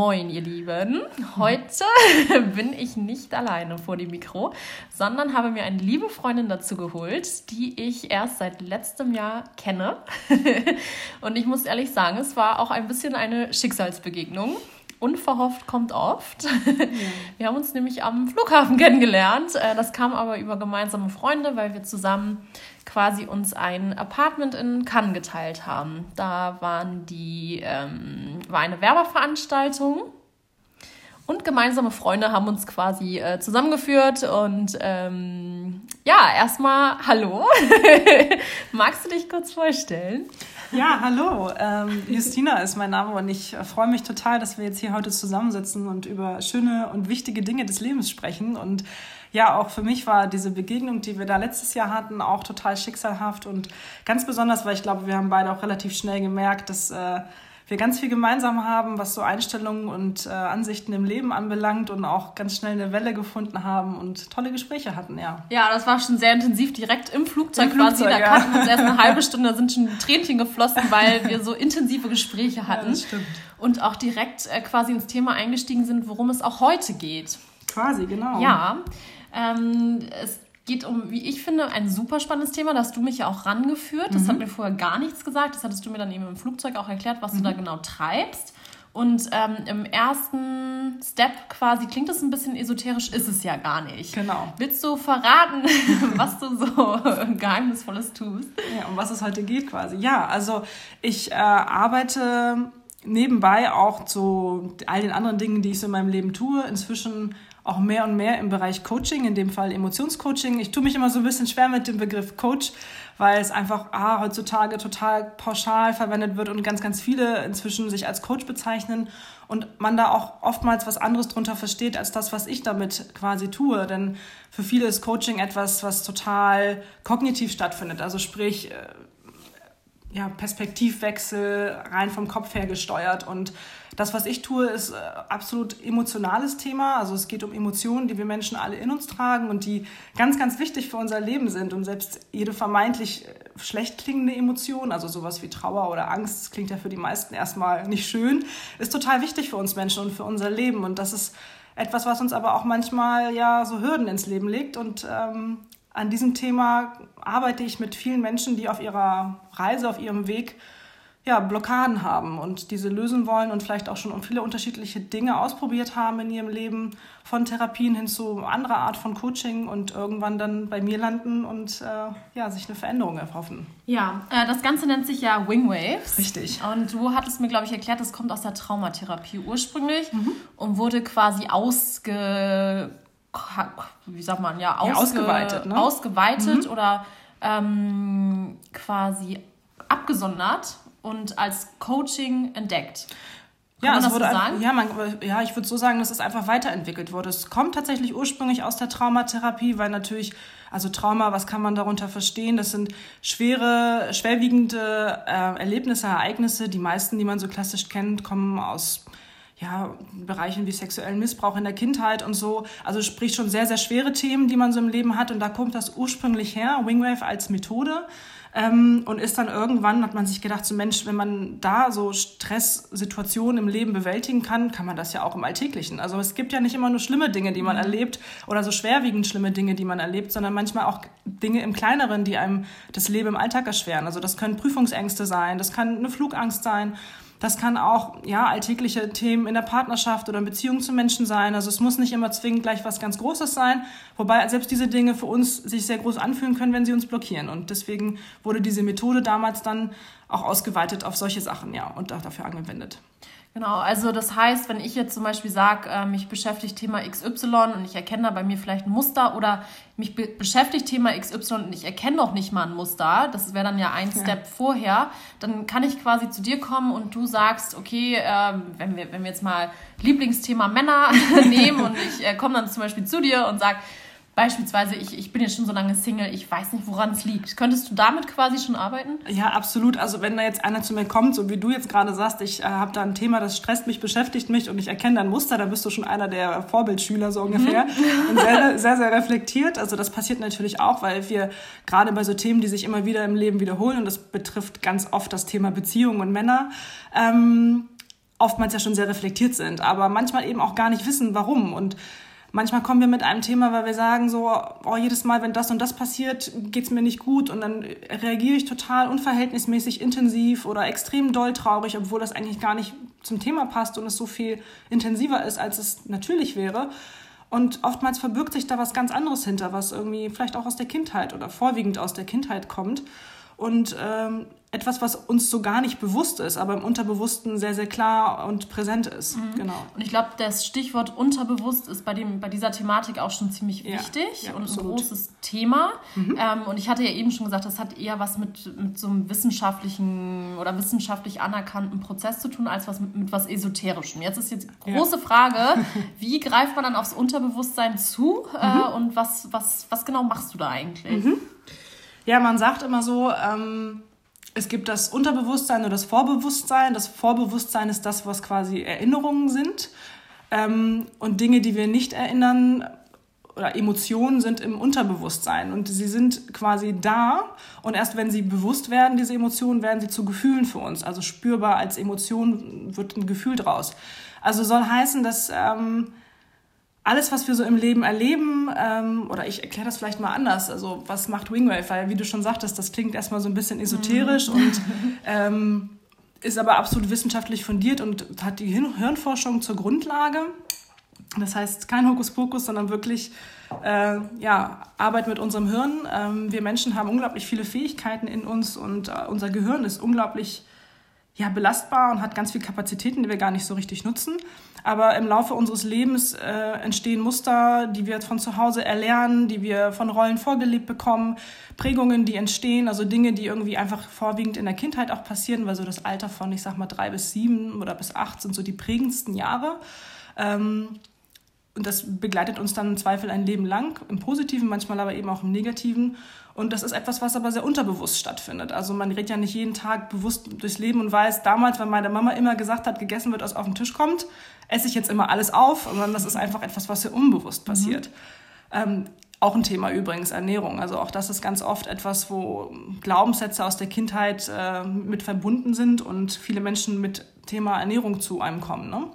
Moin, ihr Lieben. Heute bin ich nicht alleine vor dem Mikro, sondern habe mir eine liebe Freundin dazu geholt, die ich erst seit letztem Jahr kenne. Und ich muss ehrlich sagen, es war auch ein bisschen eine Schicksalsbegegnung. Unverhofft kommt oft. Wir haben uns nämlich am Flughafen kennengelernt. Äh, das kam aber über gemeinsame Freunde, weil wir zusammen quasi uns ein Apartment in Cannes geteilt haben. Da waren die, ähm, war eine Werbeveranstaltung und gemeinsame Freunde haben uns quasi äh, zusammengeführt und ähm, ja, erstmal hallo. Magst du dich kurz vorstellen? Ja, hallo. Ähm, Justina ist mein Name und ich freue mich total, dass wir jetzt hier heute zusammensitzen und über schöne und wichtige Dinge des Lebens sprechen und ja, auch für mich war diese Begegnung, die wir da letztes Jahr hatten, auch total schicksalhaft und ganz besonders, weil ich glaube, wir haben beide auch relativ schnell gemerkt, dass äh, wir ganz viel gemeinsam haben, was so Einstellungen und äh, Ansichten im Leben anbelangt und auch ganz schnell eine Welle gefunden haben und tolle Gespräche hatten, ja. Ja, das war schon sehr intensiv, direkt im Flugzeug, Im Flugzeug quasi. Da ja. kannten wir uns erst eine halbe Stunde, da sind schon Tränchen geflossen, weil wir so intensive Gespräche hatten. Ja, das stimmt. Und auch direkt äh, quasi ins Thema eingestiegen sind, worum es auch heute geht. Quasi, genau. Ja. Ähm, es geht um, wie ich finde, ein super spannendes Thema. Da hast du mich ja auch rangeführt. Das mhm. hat mir vorher gar nichts gesagt. Das hattest du mir dann eben im Flugzeug auch erklärt, was mhm. du da genau treibst. Und ähm, im ersten Step quasi klingt es ein bisschen esoterisch, ist es ja gar nicht. Genau. Willst du verraten, was du so Geheimnisvolles tust? Ja, um was es heute geht quasi. Ja, also ich äh, arbeite nebenbei auch zu all den anderen Dingen, die ich so in meinem Leben tue, inzwischen auch mehr und mehr im Bereich Coaching, in dem Fall Emotionscoaching. Ich tue mich immer so ein bisschen schwer mit dem Begriff Coach, weil es einfach ah, heutzutage total pauschal verwendet wird und ganz, ganz viele inzwischen sich als Coach bezeichnen und man da auch oftmals was anderes drunter versteht als das, was ich damit quasi tue. Denn für viele ist Coaching etwas, was total kognitiv stattfindet. Also sprich, äh, ja, Perspektivwechsel rein vom Kopf her gesteuert. Und das, was ich tue, ist äh, absolut emotionales Thema. Also es geht um Emotionen, die wir Menschen alle in uns tragen und die ganz, ganz wichtig für unser Leben sind. Und selbst jede vermeintlich äh, schlecht klingende Emotion, also sowas wie Trauer oder Angst, das klingt ja für die meisten erstmal nicht schön, ist total wichtig für uns Menschen und für unser Leben. Und das ist etwas, was uns aber auch manchmal ja so Hürden ins Leben legt. Und ähm, an diesem Thema arbeite ich mit vielen Menschen, die auf ihrer Reise, auf ihrem Weg ja, Blockaden haben und diese lösen wollen und vielleicht auch schon viele unterschiedliche Dinge ausprobiert haben in ihrem Leben, von Therapien hin zu anderer Art von Coaching und irgendwann dann bei mir landen und äh, ja, sich eine Veränderung erhoffen. Ja, äh, das Ganze nennt sich ja Wing Waves. Richtig. Und du hattest mir, glaube ich, erklärt, das kommt aus der Traumatherapie ursprünglich mhm. und wurde quasi ausge wie sagt man, ja, ausge, ja ausgeweitet, ne? ausgeweitet mhm. oder ähm, quasi abgesondert und als Coaching entdeckt. Kann ja, man das wurde, so sagen? Ja, man, ja, ich würde so sagen, dass es einfach weiterentwickelt wurde. Es kommt tatsächlich ursprünglich aus der Traumatherapie, weil natürlich, also Trauma, was kann man darunter verstehen? Das sind schwere, schwerwiegende äh, Erlebnisse, Ereignisse. Die meisten, die man so klassisch kennt, kommen aus ja, Bereichen wie sexuellen Missbrauch in der Kindheit und so. Also sprich schon sehr, sehr schwere Themen, die man so im Leben hat. Und da kommt das ursprünglich her, Wingwave als Methode. Ähm, und ist dann irgendwann, hat man sich gedacht, so Mensch, wenn man da so Stresssituationen im Leben bewältigen kann, kann man das ja auch im Alltäglichen. Also es gibt ja nicht immer nur schlimme Dinge, die man mhm. erlebt oder so schwerwiegend schlimme Dinge, die man erlebt, sondern manchmal auch Dinge im Kleineren, die einem das Leben im Alltag erschweren. Also das können Prüfungsängste sein, das kann eine Flugangst sein. Das kann auch ja alltägliche Themen in der Partnerschaft oder in Beziehung zu Menschen sein. Also es muss nicht immer zwingend gleich was ganz Großes sein, wobei selbst diese Dinge für uns sich sehr groß anfühlen können, wenn sie uns blockieren. Und deswegen wurde diese Methode damals dann auch ausgeweitet auf solche Sachen, ja, und auch dafür angewendet. Genau, also das heißt, wenn ich jetzt zum Beispiel sage, äh, mich beschäftigt Thema XY und ich erkenne da bei mir vielleicht ein Muster oder mich be beschäftigt Thema XY und ich erkenne noch nicht mal ein Muster, das wäre dann ja ein ja. Step vorher, dann kann ich quasi zu dir kommen und du sagst, okay, äh, wenn, wir, wenn wir jetzt mal Lieblingsthema Männer nehmen und ich äh, komme dann zum Beispiel zu dir und sage, Beispielsweise, ich, ich bin jetzt schon so lange Single, ich weiß nicht, woran es liegt. Könntest du damit quasi schon arbeiten? Ja, absolut. Also wenn da jetzt einer zu mir kommt, so wie du jetzt gerade sagst, ich äh, habe da ein Thema, das stresst mich, beschäftigt mich und ich erkenne dann Muster, dann bist du schon einer der Vorbildschüler so ungefähr. Mhm. Und sehr, sehr, sehr reflektiert. Also das passiert natürlich auch, weil wir gerade bei so Themen, die sich immer wieder im Leben wiederholen, und das betrifft ganz oft das Thema Beziehungen und Männer, ähm, oftmals ja schon sehr reflektiert sind, aber manchmal eben auch gar nicht wissen, warum. Und manchmal kommen wir mit einem Thema, weil wir sagen so, oh, jedes Mal, wenn das und das passiert, geht's mir nicht gut und dann reagiere ich total unverhältnismäßig intensiv oder extrem doll traurig, obwohl das eigentlich gar nicht zum Thema passt und es so viel intensiver ist, als es natürlich wäre. Und oftmals verbirgt sich da was ganz anderes hinter, was irgendwie vielleicht auch aus der Kindheit oder vorwiegend aus der Kindheit kommt. Und ähm, etwas, was uns so gar nicht bewusst ist, aber im Unterbewussten sehr, sehr klar und präsent ist. Mhm. Genau. Und ich glaube, das Stichwort unterbewusst ist bei, dem, bei dieser Thematik auch schon ziemlich ja, wichtig ja, und absolut. ein großes Thema. Mhm. Ähm, und ich hatte ja eben schon gesagt, das hat eher was mit, mit so einem wissenschaftlichen oder wissenschaftlich anerkannten Prozess zu tun, als was mit, mit was Esoterischem. Jetzt ist jetzt die große ja. Frage, wie greift man dann aufs Unterbewusstsein zu äh, mhm. und was, was, was genau machst du da eigentlich? Ja, man sagt immer so, ähm, es gibt das Unterbewusstsein oder das Vorbewusstsein. Das Vorbewusstsein ist das, was quasi Erinnerungen sind. Ähm, und Dinge, die wir nicht erinnern oder Emotionen sind im Unterbewusstsein. Und sie sind quasi da. Und erst wenn sie bewusst werden, diese Emotionen, werden sie zu Gefühlen für uns. Also spürbar als Emotion wird ein Gefühl draus. Also soll heißen, dass ähm, alles, was wir so im Leben erleben, ähm, oder ich erkläre das vielleicht mal anders, also was macht Wingwave? Weil, wie du schon sagtest, das klingt erstmal so ein bisschen esoterisch mhm. und ähm, ist aber absolut wissenschaftlich fundiert und hat die Hirnforschung zur Grundlage. Das heißt, kein Hokuspokus, sondern wirklich äh, ja, Arbeit mit unserem Hirn. Ähm, wir Menschen haben unglaublich viele Fähigkeiten in uns und äh, unser Gehirn ist unglaublich ja, belastbar und hat ganz viele Kapazitäten, die wir gar nicht so richtig nutzen. Aber im Laufe unseres Lebens äh, entstehen Muster, die wir von zu Hause erlernen, die wir von Rollen vorgelebt bekommen, Prägungen, die entstehen, also Dinge, die irgendwie einfach vorwiegend in der Kindheit auch passieren, weil so das Alter von, ich sag mal, drei bis sieben oder bis acht sind so die prägendsten Jahre. Ähm, und das begleitet uns dann im Zweifel ein Leben lang, im Positiven, manchmal aber eben auch im Negativen. Und das ist etwas, was aber sehr unterbewusst stattfindet. Also man redet ja nicht jeden Tag bewusst durchs Leben und weiß, damals, wenn meine Mama immer gesagt hat, gegessen wird, was auf den Tisch kommt, esse ich jetzt immer alles auf, sondern das ist einfach etwas, was sehr unbewusst passiert. Mhm. Ähm, auch ein Thema übrigens, Ernährung. Also auch das ist ganz oft etwas, wo Glaubenssätze aus der Kindheit äh, mit verbunden sind und viele Menschen mit Thema Ernährung zu einem kommen. Ne?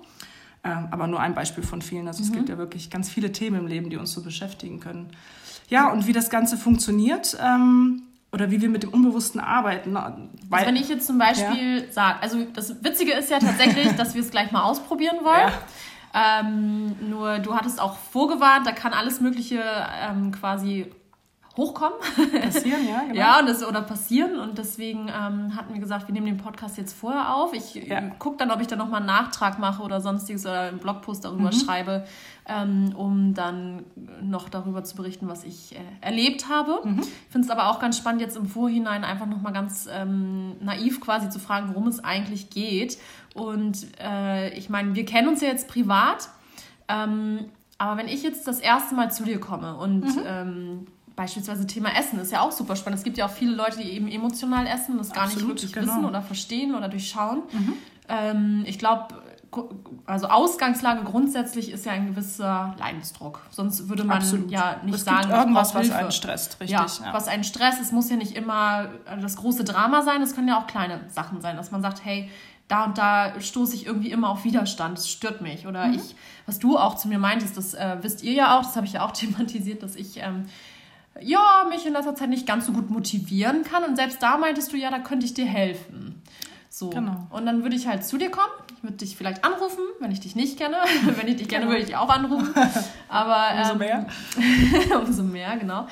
Äh, aber nur ein Beispiel von vielen. Also mhm. es gibt ja wirklich ganz viele Themen im Leben, die uns so beschäftigen können. Ja, und wie das Ganze funktioniert ähm, oder wie wir mit dem Unbewussten arbeiten. Also wenn ich jetzt zum Beispiel ja. sage, also das Witzige ist ja tatsächlich, dass wir es gleich mal ausprobieren wollen. Ja. Ähm, nur du hattest auch vorgewarnt, da kann alles Mögliche ähm, quasi hochkommen. Passieren, ja, genau. ja, und das, oder passieren. Und deswegen ähm, hatten wir gesagt, wir nehmen den Podcast jetzt vorher auf. Ich ja. gucke dann, ob ich da nochmal einen Nachtrag mache oder sonstiges oder einen Blogpost darüber mhm. schreibe, ähm, um dann noch darüber zu berichten, was ich äh, erlebt habe. Mhm. Ich finde es aber auch ganz spannend, jetzt im Vorhinein einfach nochmal ganz ähm, naiv quasi zu fragen, worum es eigentlich geht. Und äh, ich meine, wir kennen uns ja jetzt privat. Ähm, aber wenn ich jetzt das erste Mal zu dir komme und mhm. Beispielsweise Thema Essen ist ja auch super spannend. Es gibt ja auch viele Leute, die eben emotional essen und das gar Absolut, nicht wirklich genau. wissen oder verstehen oder durchschauen. Mhm. Ähm, ich glaube, also Ausgangslage grundsätzlich ist ja ein gewisser Leidensdruck. Sonst würde man Absolut. ja nicht es sagen, irgendwas, was einen stresst, richtig. Ja, ja, was einen stresst. Es muss ja nicht immer das große Drama sein. Es können ja auch kleine Sachen sein, dass man sagt, hey, da und da stoße ich irgendwie immer auf Widerstand, das stört mich. Oder mhm. ich, was du auch zu mir meintest, das äh, wisst ihr ja auch, das habe ich ja auch thematisiert, dass ich ähm, ja, mich in letzter Zeit nicht ganz so gut motivieren kann. Und selbst da meintest du, ja, da könnte ich dir helfen. So. Genau. Und dann würde ich halt zu dir kommen. Ich würde dich vielleicht anrufen, wenn ich dich nicht kenne. wenn ich dich kenne, genau. würde ich dich auch anrufen. Aber, umso ähm, mehr. umso mehr, genau.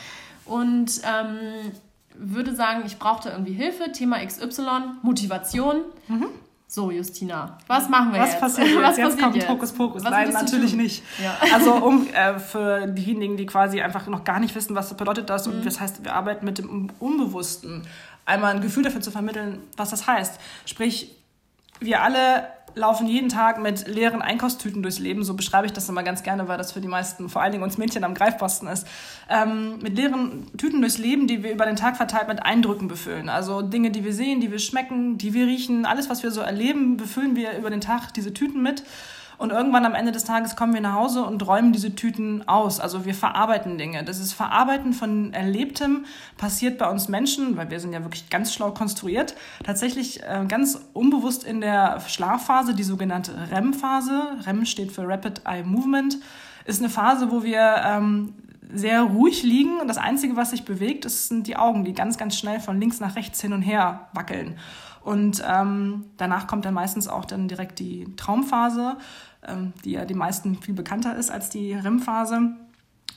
Und ähm, würde sagen, ich brauchte irgendwie Hilfe, Thema XY, Motivation. Mhm. So, Justina, was machen wir was jetzt? Passiert jetzt? was jetzt passiert kommt jetzt? Hokuspokus. Nein, natürlich nicht. Ja. Also um äh, für diejenigen, die quasi einfach noch gar nicht wissen, was bedeutet das mhm. und das heißt, wir arbeiten mit dem Unbewussten, einmal ein Gefühl dafür zu vermitteln, was das heißt. Sprich, wir alle laufen jeden Tag mit leeren Einkaufstüten durchs Leben. So beschreibe ich das immer ganz gerne, weil das für die meisten, vor allen Dingen uns Mädchen, am greifbarsten ist. Ähm, mit leeren Tüten durchs Leben, die wir über den Tag verteilt mit Eindrücken befüllen. Also Dinge, die wir sehen, die wir schmecken, die wir riechen, alles, was wir so erleben, befüllen wir über den Tag diese Tüten mit. Und irgendwann am Ende des Tages kommen wir nach Hause und räumen diese Tüten aus. Also wir verarbeiten Dinge. Das ist Verarbeiten von Erlebtem passiert bei uns Menschen, weil wir sind ja wirklich ganz schlau konstruiert, tatsächlich äh, ganz unbewusst in der Schlafphase, die sogenannte REM-Phase. REM steht für Rapid Eye Movement. Ist eine Phase, wo wir ähm, sehr ruhig liegen und das Einzige, was sich bewegt, sind die Augen, die ganz, ganz schnell von links nach rechts hin und her wackeln. Und ähm, danach kommt dann meistens auch dann direkt die Traumphase, ähm, die ja die meisten viel bekannter ist als die REM-Phase.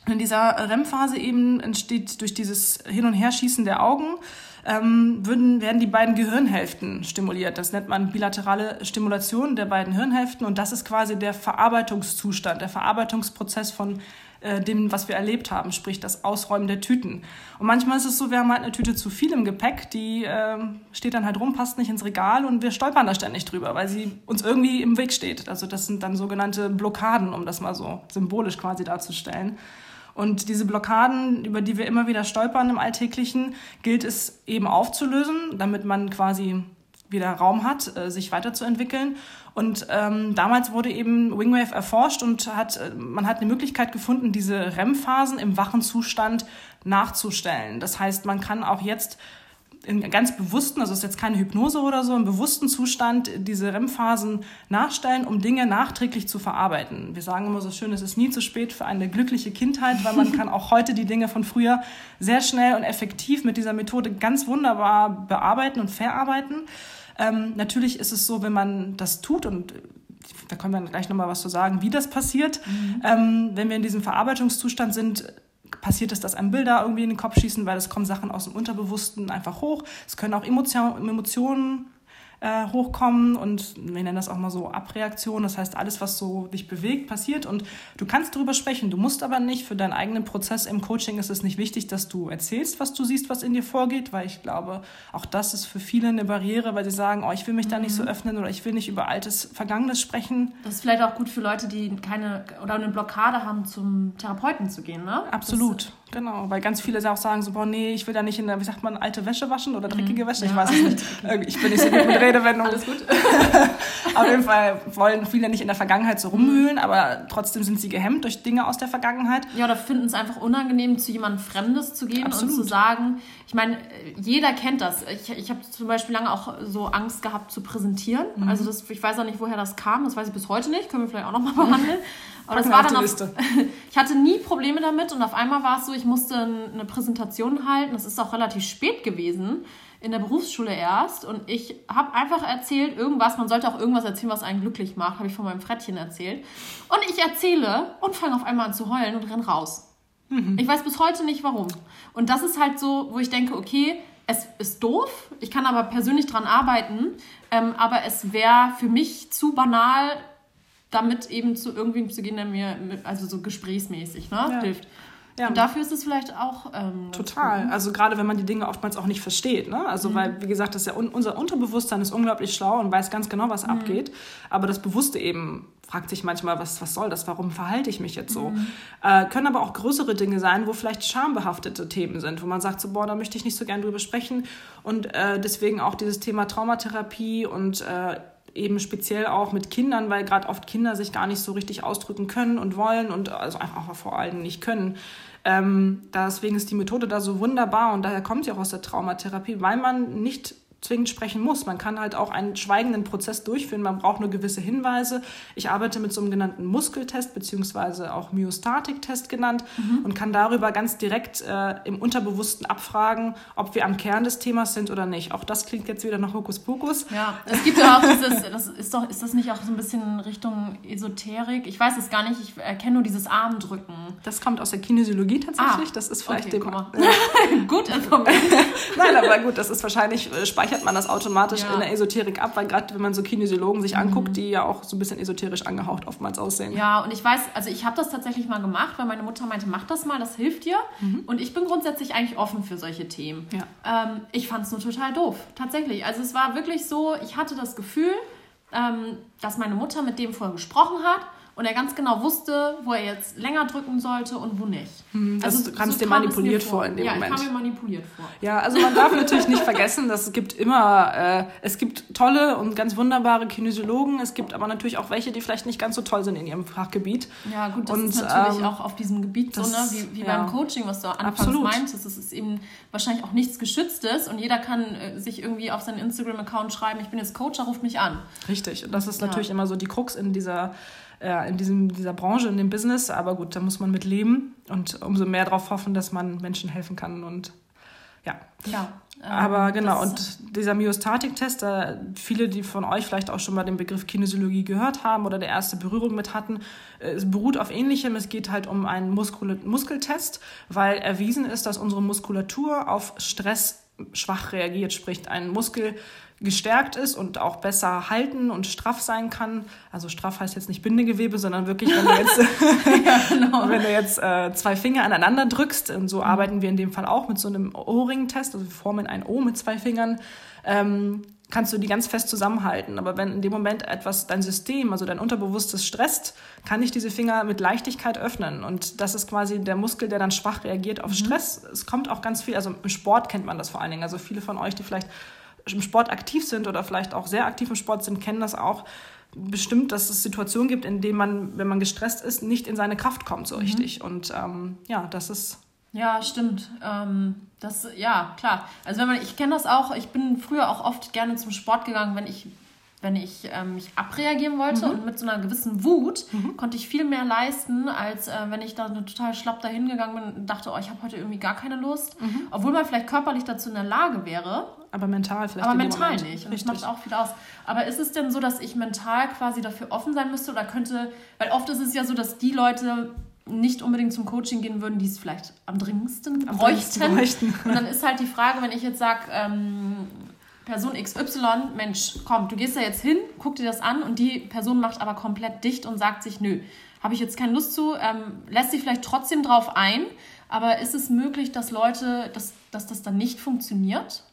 In dieser REM-Phase eben entsteht durch dieses Hin- und Herschießen der Augen, ähm, würden, werden die beiden Gehirnhälften stimuliert. Das nennt man bilaterale Stimulation der beiden Hirnhälften und das ist quasi der Verarbeitungszustand, der Verarbeitungsprozess von äh, dem, was wir erlebt haben, sprich das Ausräumen der Tüten. Und manchmal ist es so, wir haben halt eine Tüte zu viel im Gepäck, die äh, steht dann halt rum, passt nicht ins Regal und wir stolpern da ständig drüber, weil sie uns irgendwie im Weg steht. Also das sind dann sogenannte Blockaden, um das mal so symbolisch quasi darzustellen. Und diese Blockaden, über die wir immer wieder stolpern im Alltäglichen, gilt es eben aufzulösen, damit man quasi wieder Raum hat, äh, sich weiterzuentwickeln. Und ähm, damals wurde eben Wingwave erforscht und hat, äh, man hat eine Möglichkeit gefunden, diese REM-Phasen im wachen Zustand nachzustellen. Das heißt, man kann auch jetzt in ganz bewussten, also ist jetzt keine Hypnose oder so, im bewussten Zustand diese REM-Phasen nachstellen, um Dinge nachträglich zu verarbeiten. Wir sagen immer so schön, es ist nie zu spät für eine glückliche Kindheit, weil man kann auch heute die Dinge von früher sehr schnell und effektiv mit dieser Methode ganz wunderbar bearbeiten und verarbeiten. Ähm, natürlich ist es so, wenn man das tut und da können wir gleich nochmal was zu sagen, wie das passiert. Mhm. Ähm, wenn wir in diesem Verarbeitungszustand sind, passiert es, dass einem Bilder irgendwie in den Kopf schießen, weil es kommen Sachen aus dem Unterbewussten einfach hoch. Es können auch Emotion, Emotionen äh, hochkommen und wir nennen das auch mal so Abreaktion. Das heißt, alles, was so dich bewegt, passiert und du kannst darüber sprechen. Du musst aber nicht für deinen eigenen Prozess im Coaching ist es nicht wichtig, dass du erzählst, was du siehst, was in dir vorgeht, weil ich glaube, auch das ist für viele eine Barriere, weil sie sagen, oh, ich will mich da nicht so mhm. öffnen oder ich will nicht über altes Vergangenes sprechen. Das ist vielleicht auch gut für Leute, die keine oder eine Blockade haben, zum Therapeuten zu gehen, ne? Absolut. Das, Genau, weil ganz viele auch sagen so, boah, nee, ich will da nicht in der, wie sagt man, alte Wäsche waschen oder dreckige mhm. Wäsche, ja. ich weiß es nicht. Ich bin nicht so gut mit Redewendungen. Alles gut. Auf jeden Fall wollen viele nicht in der Vergangenheit so rumwühlen, aber trotzdem sind sie gehemmt durch Dinge aus der Vergangenheit. Ja, oder finden es einfach unangenehm, zu jemandem Fremdes zu gehen Absolut. und zu sagen, ich meine, jeder kennt das. Ich, ich habe zum Beispiel lange auch so Angst gehabt zu präsentieren. Mhm. Also das, ich weiß auch nicht, woher das kam, das weiß ich bis heute nicht, können wir vielleicht auch nochmal behandeln. Aber das war dann auf, ich hatte nie Probleme damit und auf einmal war es so, ich musste eine Präsentation halten. Das ist auch relativ spät gewesen, in der Berufsschule erst. Und ich habe einfach erzählt, irgendwas, man sollte auch irgendwas erzählen, was einen glücklich macht, habe ich von meinem Frettchen erzählt. Und ich erzähle und fange auf einmal an zu heulen und renn raus. Mhm. Ich weiß bis heute nicht warum. Und das ist halt so, wo ich denke, okay, es ist doof, ich kann aber persönlich dran arbeiten, ähm, aber es wäre für mich zu banal, damit eben zu irgendwem zu gehen, der mir, also so gesprächsmäßig, ne, ja. hilft. Ja. Und dafür ist es vielleicht auch. Ähm, Total. Also gerade wenn man die Dinge oftmals auch nicht versteht. Ne? Also mhm. weil, wie gesagt, das ja un unser Unterbewusstsein ist unglaublich schlau und weiß ganz genau, was mhm. abgeht. Aber das Bewusste eben fragt sich manchmal, was, was soll das? Warum verhalte ich mich jetzt so? Mhm. Äh, können aber auch größere Dinge sein, wo vielleicht schambehaftete Themen sind, wo man sagt, so, boah, da möchte ich nicht so gern drüber sprechen. Und äh, deswegen auch dieses Thema Traumatherapie und äh, eben speziell auch mit Kindern, weil gerade oft Kinder sich gar nicht so richtig ausdrücken können und wollen und also einfach vor allem nicht können. Ähm, deswegen ist die Methode da so wunderbar und daher kommt sie auch aus der Traumatherapie, weil man nicht zwingend sprechen muss. Man kann halt auch einen schweigenden Prozess durchführen. Man braucht nur gewisse Hinweise. Ich arbeite mit so einem genannten Muskeltest beziehungsweise auch Myostatik-Test genannt mhm. und kann darüber ganz direkt äh, im Unterbewussten abfragen, ob wir am Kern des Themas sind oder nicht. Auch das klingt jetzt wieder nach Hokuspokus. Ja, es gibt ja auch dieses, das ist doch, ist das nicht auch so ein bisschen Richtung Esoterik? Ich weiß es gar nicht. Ich erkenne nur dieses Armdrücken. Das kommt aus der Kinesiologie tatsächlich. Ah, das ist vielleicht okay, dem. gut informiert. Nein, aber gut, das ist wahrscheinlich äh, speichert speichert man das automatisch ja. in der Esoterik ab, weil gerade wenn man so Kinesiologen sich anguckt, mhm. die ja auch so ein bisschen esoterisch angehaucht oftmals aussehen. Ja, und ich weiß, also ich habe das tatsächlich mal gemacht, weil meine Mutter meinte, mach das mal, das hilft dir. Mhm. Und ich bin grundsätzlich eigentlich offen für solche Themen. Ja. Ähm, ich fand es nur total doof, tatsächlich. Also es war wirklich so, ich hatte das Gefühl, ähm, dass meine Mutter mit dem vorher gesprochen hat und er ganz genau wusste, wo er jetzt länger drücken sollte und wo nicht. Hm, also du kamst so dir manipuliert vor. vor in dem ja, Moment. Ja, ich kam mir manipuliert vor. Ja, also man darf natürlich nicht vergessen, dass es gibt immer, äh, es gibt tolle und ganz wunderbare Kinesiologen, es gibt aber natürlich auch welche, die vielleicht nicht ganz so toll sind in ihrem Fachgebiet. Ja gut, das und, ist natürlich ähm, auch auf diesem Gebiet das, so, ne? wie, wie ja, beim Coaching, was du anfangs absolut. meintest. Es ist eben wahrscheinlich auch nichts Geschütztes und jeder kann äh, sich irgendwie auf seinen Instagram-Account schreiben, ich bin jetzt Coach, ruft mich an. Richtig, und das ist ja. natürlich immer so die Krux in dieser äh, in diesem, dieser Branche, in dem Business. Aber gut, da muss man mit leben und umso mehr darauf hoffen, dass man Menschen helfen kann. Und ja. Ja. Ähm, Aber genau, und dieser Myostatik-Test, da viele, die von euch vielleicht auch schon mal den Begriff Kinesiologie gehört haben oder der erste Berührung mit hatten, äh, es beruht auf ähnlichem. Es geht halt um einen Muskul Muskeltest, weil erwiesen ist, dass unsere Muskulatur auf Stress schwach reagiert, sprich ein Muskel gestärkt ist und auch besser halten und straff sein kann. Also straff heißt jetzt nicht Bindegewebe, sondern wirklich, wenn du jetzt, ja, genau. wenn du jetzt äh, zwei Finger aneinander drückst, und so mhm. arbeiten wir in dem Fall auch mit so einem O-Ring-Test, also wir formen ein O mit zwei Fingern, ähm, kannst du die ganz fest zusammenhalten. Aber wenn in dem Moment etwas dein System, also dein Unterbewusstes stresst, kann ich diese Finger mit Leichtigkeit öffnen. Und das ist quasi der Muskel, der dann schwach reagiert auf mhm. Stress. Es kommt auch ganz viel, also im Sport kennt man das vor allen Dingen. Also viele von euch, die vielleicht im Sport aktiv sind oder vielleicht auch sehr aktiv im Sport sind, kennen das auch bestimmt, dass es Situationen gibt, in denen man, wenn man gestresst ist, nicht in seine Kraft kommt so mhm. richtig. Und ähm, ja, das ist. Ja, stimmt. Ähm, das, ja, klar. Also wenn man, ich kenne das auch, ich bin früher auch oft gerne zum Sport gegangen, wenn ich wenn ich ähm, mich abreagieren wollte mhm. und mit so einer gewissen Wut mhm. konnte ich viel mehr leisten, als äh, wenn ich da total schlapp dahin gegangen bin und dachte, oh, ich habe heute irgendwie gar keine Lust. Mhm. Obwohl man vielleicht körperlich dazu in der Lage wäre. Aber mental vielleicht. Aber mental nicht. Und Richtig. das macht auch viel aus. Aber ist es denn so, dass ich mental quasi dafür offen sein müsste oder könnte, weil oft ist es ja so, dass die Leute nicht unbedingt zum Coaching gehen würden, die es vielleicht am dringendsten am bräuchten. bräuchten. Und dann ist halt die Frage, wenn ich jetzt sage, ähm, Person XY, Mensch, komm, du gehst da jetzt hin, guck dir das an und die Person macht aber komplett dicht und sagt sich, nö, habe ich jetzt keine Lust zu, ähm, lässt sich vielleicht trotzdem drauf ein, aber ist es möglich, dass Leute, dass, dass das dann nicht funktioniert?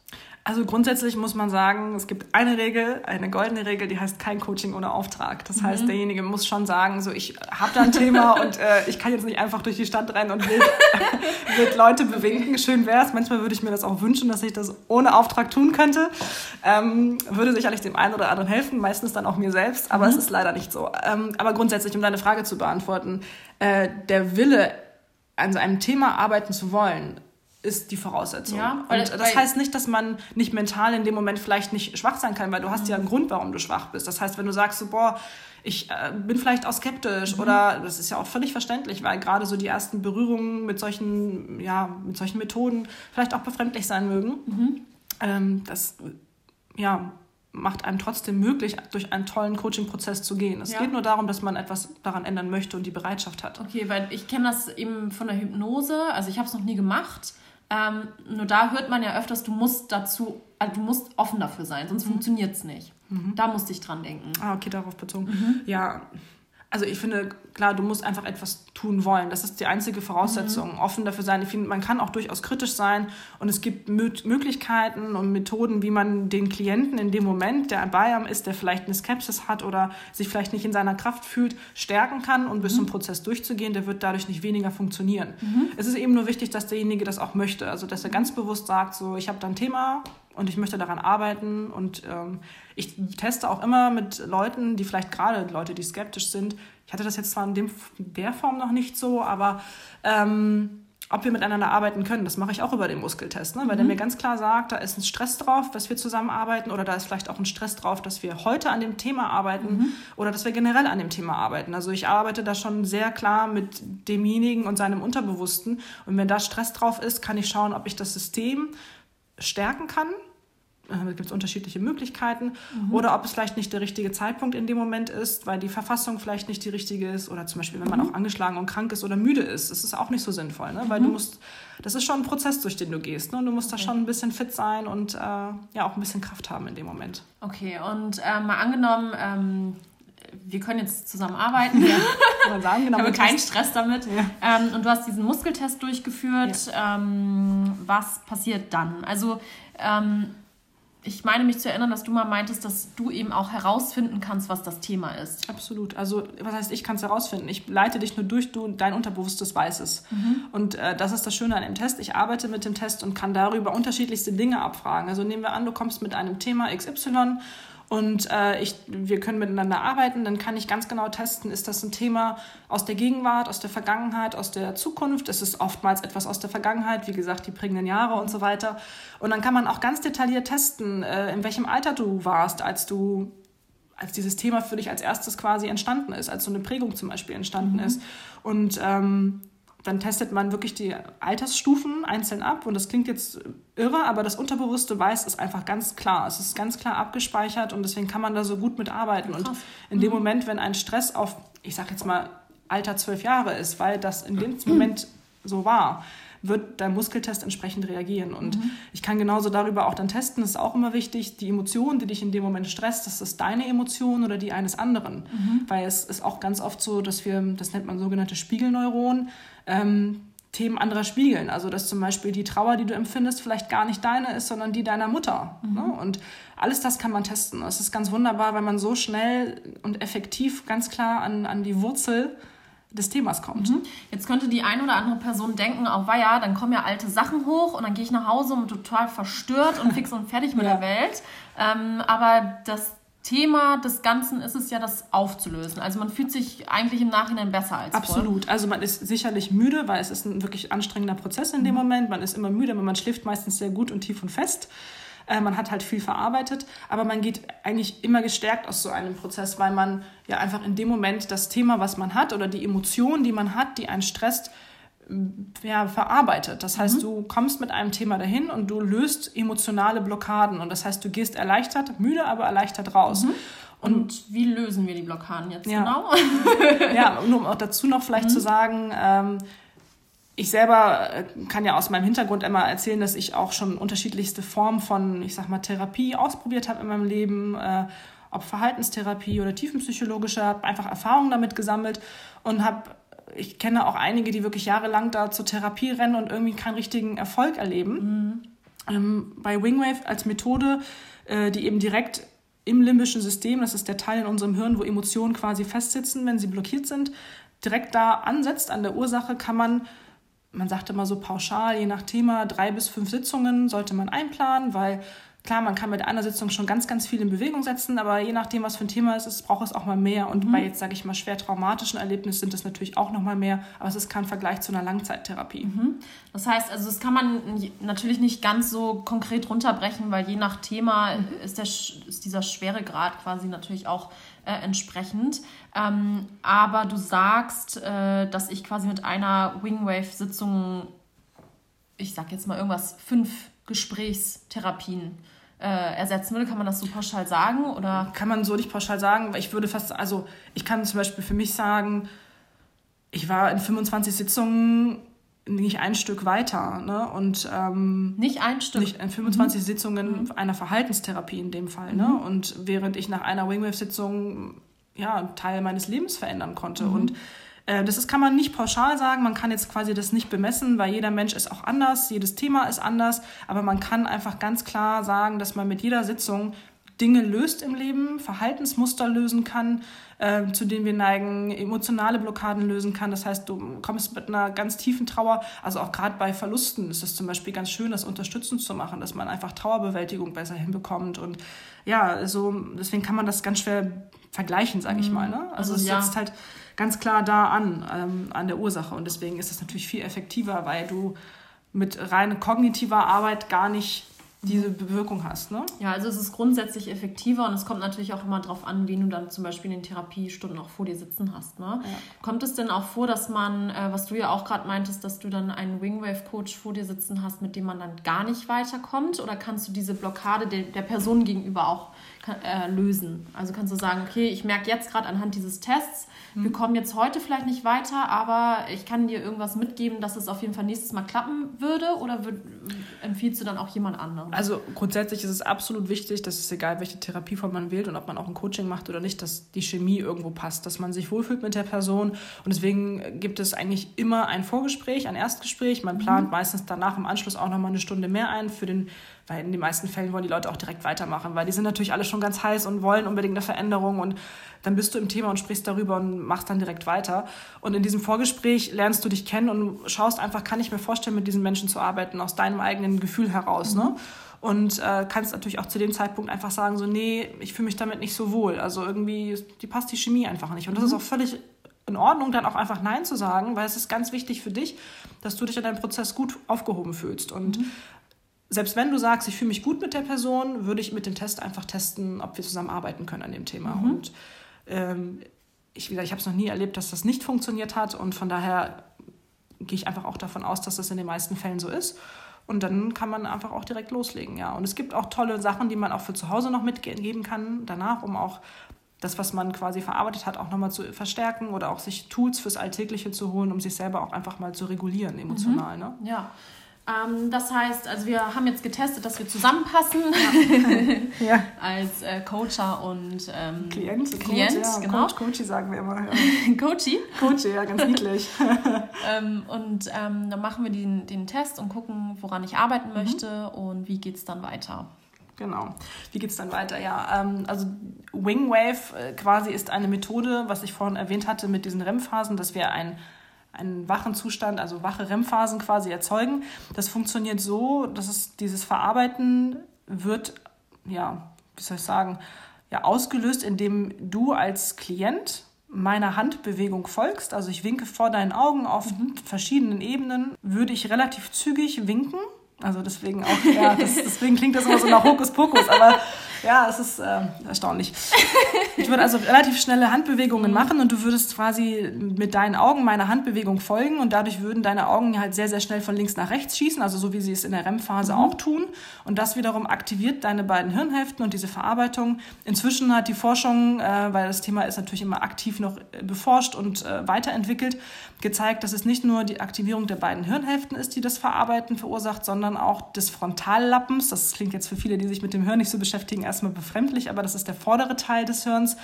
Also grundsätzlich muss man sagen, es gibt eine Regel, eine goldene Regel, die heißt kein Coaching ohne Auftrag. Das mhm. heißt, derjenige muss schon sagen, so ich habe da ein Thema und äh, ich kann jetzt nicht einfach durch die Stadt rennen und will, will Leute bewegen. Schön wäre es. Manchmal würde ich mir das auch wünschen, dass ich das ohne Auftrag tun könnte. Ähm, würde sicherlich dem einen oder anderen helfen, meistens dann auch mir selbst, aber mhm. es ist leider nicht so. Ähm, aber grundsätzlich, um deine Frage zu beantworten, äh, der Wille, an so einem Thema arbeiten zu wollen, ist die Voraussetzung. Ja, und das heißt nicht, dass man nicht mental in dem Moment vielleicht nicht schwach sein kann, weil du hast mhm. ja einen Grund, warum du schwach bist. Das heißt, wenn du sagst, so, boah, ich äh, bin vielleicht auch skeptisch mhm. oder das ist ja auch völlig verständlich, weil gerade so die ersten Berührungen mit solchen, ja, mit solchen Methoden vielleicht auch befremdlich sein mögen. Mhm. Ähm, das, ja, macht einem trotzdem möglich, durch einen tollen Coaching-Prozess zu gehen. Es ja. geht nur darum, dass man etwas daran ändern möchte und die Bereitschaft hat. Okay, weil ich kenne das eben von der Hypnose, also ich habe es noch nie gemacht, ähm, nur da hört man ja öfters, du musst dazu, also du musst offen dafür sein, sonst mhm. funktioniert es nicht. Mhm. Da musste ich dran denken. Ah, okay, darauf bezogen. Mhm. Ja, also ich finde, klar, du musst einfach etwas tun wollen. Das ist die einzige Voraussetzung. Mhm. Offen dafür sein. Ich finde, man kann auch durchaus kritisch sein und es gibt Möglichkeiten und Methoden, wie man den Klienten in dem Moment, der bei einem ist, der vielleicht eine Skepsis hat oder sich vielleicht nicht in seiner Kraft fühlt, stärken kann und bis mhm. zum Prozess durchzugehen. Der wird dadurch nicht weniger funktionieren. Mhm. Es ist eben nur wichtig, dass derjenige das auch möchte. Also, dass er ganz bewusst sagt, so, ich habe da ein Thema, und ich möchte daran arbeiten und ähm, ich teste auch immer mit Leuten, die vielleicht gerade Leute, die skeptisch sind. Ich hatte das jetzt zwar in dem, der Form noch nicht so, aber ähm, ob wir miteinander arbeiten können, das mache ich auch über den Muskeltest, ne? weil mhm. der mir ganz klar sagt, da ist ein Stress drauf, dass wir zusammenarbeiten oder da ist vielleicht auch ein Stress drauf, dass wir heute an dem Thema arbeiten mhm. oder dass wir generell an dem Thema arbeiten. Also ich arbeite da schon sehr klar mit demjenigen und seinem Unterbewussten und wenn da Stress drauf ist, kann ich schauen, ob ich das System stärken kann. Äh, da gibt es unterschiedliche Möglichkeiten. Mhm. Oder ob es vielleicht nicht der richtige Zeitpunkt in dem Moment ist, weil die Verfassung vielleicht nicht die richtige ist. Oder zum Beispiel, wenn man mhm. auch angeschlagen und krank ist oder müde ist. Ist auch nicht so sinnvoll, ne? weil mhm. du musst, das ist schon ein Prozess, durch den du gehst. Ne? Und du musst okay. da schon ein bisschen fit sein und äh, ja auch ein bisschen Kraft haben in dem Moment. Okay, und äh, mal angenommen, ähm, wir können jetzt zusammenarbeiten. Ja. sagen, genau, ich habe keinen Stress damit. Ja. Ähm, und du hast diesen Muskeltest durchgeführt. Ja. Ähm, was passiert dann? Also ähm, ich meine mich zu erinnern, dass du mal meintest, dass du eben auch herausfinden kannst, was das Thema ist. Absolut. Also, was heißt, ich kann es herausfinden? Ich leite dich nur durch, du, dein Unterbewusstes weiß es. Mhm. Und äh, das ist das Schöne an dem Test. Ich arbeite mit dem Test und kann darüber unterschiedlichste Dinge abfragen. Also, nehmen wir an, du kommst mit einem Thema XY und äh, ich, wir können miteinander arbeiten, dann kann ich ganz genau testen, ist das ein Thema aus der Gegenwart, aus der Vergangenheit, aus der Zukunft. Es ist oftmals etwas aus der Vergangenheit, wie gesagt, die prägenden Jahre und so weiter. Und dann kann man auch ganz detailliert testen, äh, in welchem Alter du warst, als du als dieses Thema für dich als erstes quasi entstanden ist, als so eine Prägung zum Beispiel entstanden mhm. ist. Und ähm, dann testet man wirklich die Altersstufen einzeln ab. Und das klingt jetzt irre, aber das Unterbewusste weiß es einfach ganz klar. Es ist ganz klar abgespeichert und deswegen kann man da so gut mitarbeiten. Krass. Und in dem mhm. Moment, wenn ein Stress auf, ich sag jetzt mal, Alter zwölf Jahre ist, weil das in dem Moment so war, wird dein Muskeltest entsprechend reagieren. Und mhm. ich kann genauso darüber auch dann testen, das ist auch immer wichtig, die Emotion, die dich in dem Moment stresst, das ist deine Emotion oder die eines anderen. Mhm. Weil es ist auch ganz oft so, dass wir, das nennt man sogenannte Spiegelneuronen, ähm, Themen anderer spiegeln. Also dass zum Beispiel die Trauer, die du empfindest, vielleicht gar nicht deine ist, sondern die deiner Mutter. Mhm. Ne? Und alles das kann man testen. Das ist ganz wunderbar, weil man so schnell und effektiv ganz klar an, an die Wurzel des Themas kommt. Mhm. Jetzt könnte die eine oder andere Person denken, oh weia, dann kommen ja alte Sachen hoch und dann gehe ich nach Hause und total verstört und fix und fertig mit ja. der Welt. Ähm, aber das Thema des Ganzen ist es ja, das aufzulösen. Also man fühlt sich eigentlich im Nachhinein besser als Absolut. Vor. Also man ist sicherlich müde, weil es ist ein wirklich anstrengender Prozess in dem mhm. Moment. Man ist immer müde, aber man schläft meistens sehr gut und tief und fest. Äh, man hat halt viel verarbeitet, aber man geht eigentlich immer gestärkt aus so einem Prozess, weil man ja einfach in dem Moment das Thema, was man hat oder die Emotion, die man hat, die einen stresst, ja, verarbeitet. Das heißt, mhm. du kommst mit einem Thema dahin und du löst emotionale Blockaden. Und das heißt, du gehst erleichtert, müde, aber erleichtert raus. Mhm. Und, und, wie lösen wir die Blockaden jetzt ja. genau? ja, nur um auch dazu noch vielleicht mhm. zu sagen, ähm, ich selber äh, kann ja aus meinem Hintergrund immer erzählen, dass ich auch schon unterschiedlichste Formen von, ich sag mal, Therapie ausprobiert habe in meinem Leben, äh, ob Verhaltenstherapie oder tiefenpsychologische, habe einfach Erfahrungen damit gesammelt und habe, ich kenne auch einige, die wirklich jahrelang da zur Therapie rennen und irgendwie keinen richtigen Erfolg erleben. Mhm. Ähm, bei Wingwave als Methode, äh, die eben direkt im limbischen System, das ist der Teil in unserem Hirn, wo Emotionen quasi festsitzen, wenn sie blockiert sind, direkt da ansetzt an der Ursache, kann man man sagt immer so pauschal, je nach Thema, drei bis fünf Sitzungen sollte man einplanen, weil klar, man kann mit einer Sitzung schon ganz, ganz viel in Bewegung setzen, aber je nachdem, was für ein Thema es ist, braucht es auch mal mehr. Und mhm. bei jetzt, sage ich mal, schwer traumatischen Erlebnissen sind es natürlich auch noch mal mehr, aber es ist kein Vergleich zu einer Langzeittherapie. Mhm. Das heißt, also das kann man natürlich nicht ganz so konkret runterbrechen, weil je nach Thema mhm. ist, der, ist dieser Schweregrad quasi natürlich auch äh, entsprechend. Ähm, aber du sagst, äh, dass ich quasi mit einer Wingwave-Sitzung, ich sag jetzt mal irgendwas, fünf Gesprächstherapien äh, ersetzen würde. Kann man das so pauschal sagen? Oder? Kann man so nicht pauschal sagen, weil ich würde fast, also ich kann zum Beispiel für mich sagen, ich war in 25 Sitzungen nicht ein Stück weiter. Ne? Und, ähm, nicht ein Stück? Nicht in 25 mhm. Sitzungen mhm. einer Verhaltenstherapie in dem Fall. Ne? Mhm. Und während ich nach einer Wingwave-Sitzung ja, einen Teil meines Lebens verändern konnte. Mhm. Und das ist, kann man nicht pauschal sagen, man kann jetzt quasi das nicht bemessen, weil jeder Mensch ist auch anders, jedes Thema ist anders, aber man kann einfach ganz klar sagen, dass man mit jeder Sitzung Dinge löst im Leben, Verhaltensmuster lösen kann, äh, zu denen wir neigen, emotionale Blockaden lösen kann. Das heißt, du kommst mit einer ganz tiefen Trauer, also auch gerade bei Verlusten ist es zum Beispiel ganz schön, das unterstützend zu machen, dass man einfach Trauerbewältigung besser hinbekommt. Und ja, so deswegen kann man das ganz schwer vergleichen, sage ich mhm. mal. Ne? Also, also es ja. setzt halt ganz klar da an, ähm, an der Ursache. Und deswegen ist es natürlich viel effektiver, weil du mit rein kognitiver Arbeit gar nicht diese Bewirkung hast. Ne? Ja, also es ist grundsätzlich effektiver und es kommt natürlich auch immer darauf an, wen du dann zum Beispiel in den Therapiestunden auch vor dir sitzen hast. Ne? Ja. Kommt es denn auch vor, dass man, äh, was du ja auch gerade meintest, dass du dann einen Wingwave-Coach vor dir sitzen hast, mit dem man dann gar nicht weiterkommt? Oder kannst du diese Blockade der, der Person gegenüber auch äh, lösen? Also kannst du sagen, okay, ich merke jetzt gerade anhand dieses Tests, wir kommen jetzt heute vielleicht nicht weiter, aber ich kann dir irgendwas mitgeben, dass es auf jeden Fall nächstes Mal klappen würde oder würd, empfiehlst du dann auch jemand anderen? Also grundsätzlich ist es absolut wichtig, dass es egal, welche Therapieform man wählt und ob man auch ein Coaching macht oder nicht, dass die Chemie irgendwo passt, dass man sich wohlfühlt mit der Person und deswegen gibt es eigentlich immer ein Vorgespräch, ein Erstgespräch. Man plant mhm. meistens danach im Anschluss auch nochmal eine Stunde mehr ein für den weil in den meisten Fällen wollen die Leute auch direkt weitermachen, weil die sind natürlich alle schon ganz heiß und wollen unbedingt eine Veränderung und dann bist du im Thema und sprichst darüber und machst dann direkt weiter. Und in diesem Vorgespräch lernst du dich kennen und schaust einfach, kann ich mir vorstellen, mit diesen Menschen zu arbeiten, aus deinem eigenen Gefühl heraus. Ne? Mhm. Ne? Und äh, kannst natürlich auch zu dem Zeitpunkt einfach sagen, so, nee, ich fühle mich damit nicht so wohl. Also irgendwie, die passt die Chemie einfach nicht. Und das mhm. ist auch völlig in Ordnung, dann auch einfach Nein zu sagen, weil es ist ganz wichtig für dich, dass du dich in deinem Prozess gut aufgehoben fühlst. Und mhm. Selbst wenn du sagst, ich fühle mich gut mit der Person, würde ich mit dem Test einfach testen, ob wir zusammen arbeiten können an dem Thema. Mhm. Und ähm, ich, ich habe es noch nie erlebt, dass das nicht funktioniert hat und von daher gehe ich einfach auch davon aus, dass das in den meisten Fällen so ist. Und dann kann man einfach auch direkt loslegen, ja. Und es gibt auch tolle Sachen, die man auch für zu Hause noch mitgeben kann danach, um auch das, was man quasi verarbeitet hat, auch nochmal zu verstärken oder auch sich Tools fürs Alltägliche zu holen, um sich selber auch einfach mal zu regulieren emotional. Mhm. Ne? Ja, ähm, das heißt, also wir haben jetzt getestet, dass wir zusammenpassen ja. ja. als äh, Coacher und ähm, Klient. Klient, Coach, ja. genau. Coach, Coachy sagen wir immer. Ja. Coachy? Coachy, ja, ganz niedlich. ähm, und ähm, dann machen wir den, den Test und gucken, woran ich arbeiten mhm. möchte und wie geht es dann weiter. Genau. Wie geht es dann weiter? Ja, ähm, also Wingwave äh, quasi ist eine Methode, was ich vorhin erwähnt hatte mit diesen REM-Phasen, dass wir ein einen wachen Zustand, also wache REM-Phasen quasi erzeugen. Das funktioniert so, dass es dieses Verarbeiten wird, ja, wie soll ich sagen, ja, ausgelöst, indem du als Klient meiner Handbewegung folgst. Also ich winke vor deinen Augen auf mhm. verschiedenen Ebenen, würde ich relativ zügig winken. Also deswegen auch, ja, das, deswegen klingt das immer so nach Hokuspokus, aber ja, es ist äh, erstaunlich. Ich würde also relativ schnelle Handbewegungen mhm. machen und du würdest quasi mit deinen Augen meiner Handbewegung folgen und dadurch würden deine Augen halt sehr, sehr schnell von links nach rechts schießen, also so wie sie es in der REM-Phase mhm. auch tun. Und das wiederum aktiviert deine beiden Hirnhälften und diese Verarbeitung. Inzwischen hat die Forschung, äh, weil das Thema ist natürlich immer aktiv noch äh, beforscht und äh, weiterentwickelt, gezeigt, dass es nicht nur die Aktivierung der beiden Hirnhälften ist, die das Verarbeiten verursacht, sondern auch des Frontallappens. Das klingt jetzt für viele, die sich mit dem Hirn nicht so beschäftigen, erstmal befremdlich, aber das ist der vordere Teil des Hirns.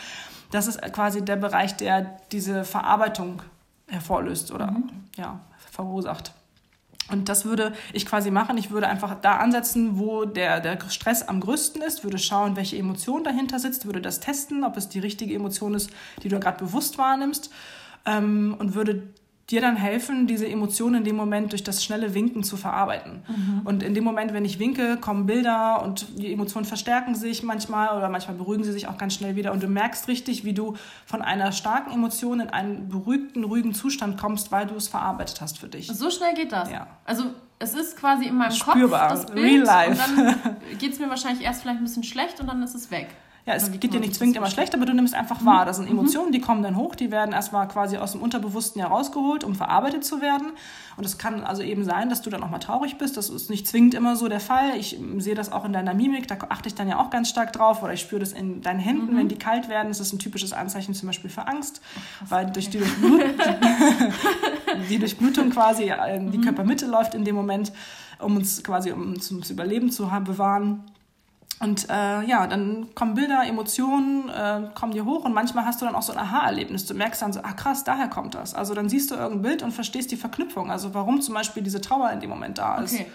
Das ist quasi der Bereich, der diese Verarbeitung hervorlöst oder mhm. ja, verursacht. Und das würde ich quasi machen. Ich würde einfach da ansetzen, wo der, der Stress am größten ist, würde schauen, welche Emotion dahinter sitzt, würde das testen, ob es die richtige Emotion ist, die du gerade bewusst wahrnimmst ähm, und würde dir dann helfen, diese Emotionen in dem Moment durch das schnelle Winken zu verarbeiten. Mhm. Und in dem Moment, wenn ich winke, kommen Bilder und die Emotionen verstärken sich manchmal oder manchmal beruhigen sie sich auch ganz schnell wieder. Und du merkst richtig, wie du von einer starken Emotion in einen beruhigten, ruhigen Zustand kommst, weil du es verarbeitet hast für dich. So schnell geht das? Ja. Also es ist quasi in meinem Spürbar. Kopf das Bild Real life. und dann geht es mir wahrscheinlich erst vielleicht ein bisschen schlecht und dann ist es weg. Ja, es geht dir nicht zwingend immer schlecht, aber du nimmst einfach wahr. Das sind mhm. Emotionen, die kommen dann hoch, die werden erstmal quasi aus dem Unterbewussten herausgeholt, um verarbeitet zu werden. Und es kann also eben sein, dass du dann auch mal traurig bist. Das ist nicht zwingend immer so der Fall. Ich sehe das auch in deiner Mimik, da achte ich dann ja auch ganz stark drauf. Oder ich spüre das in deinen Händen, mhm. wenn die kalt werden. Das ist ein typisches Anzeichen zum Beispiel für Angst, Ach, weil durch die, Durchblut die Durchblutung quasi in die mhm. Körpermitte läuft in dem Moment, um uns quasi um uns ums Überleben zu bewahren. Und äh, ja, dann kommen Bilder, Emotionen, äh, kommen dir hoch und manchmal hast du dann auch so ein Aha-Erlebnis. Du merkst dann so, ah krass, daher kommt das. Also dann siehst du irgendein Bild und verstehst die Verknüpfung. Also warum zum Beispiel diese Trauer in dem Moment da ist. Okay.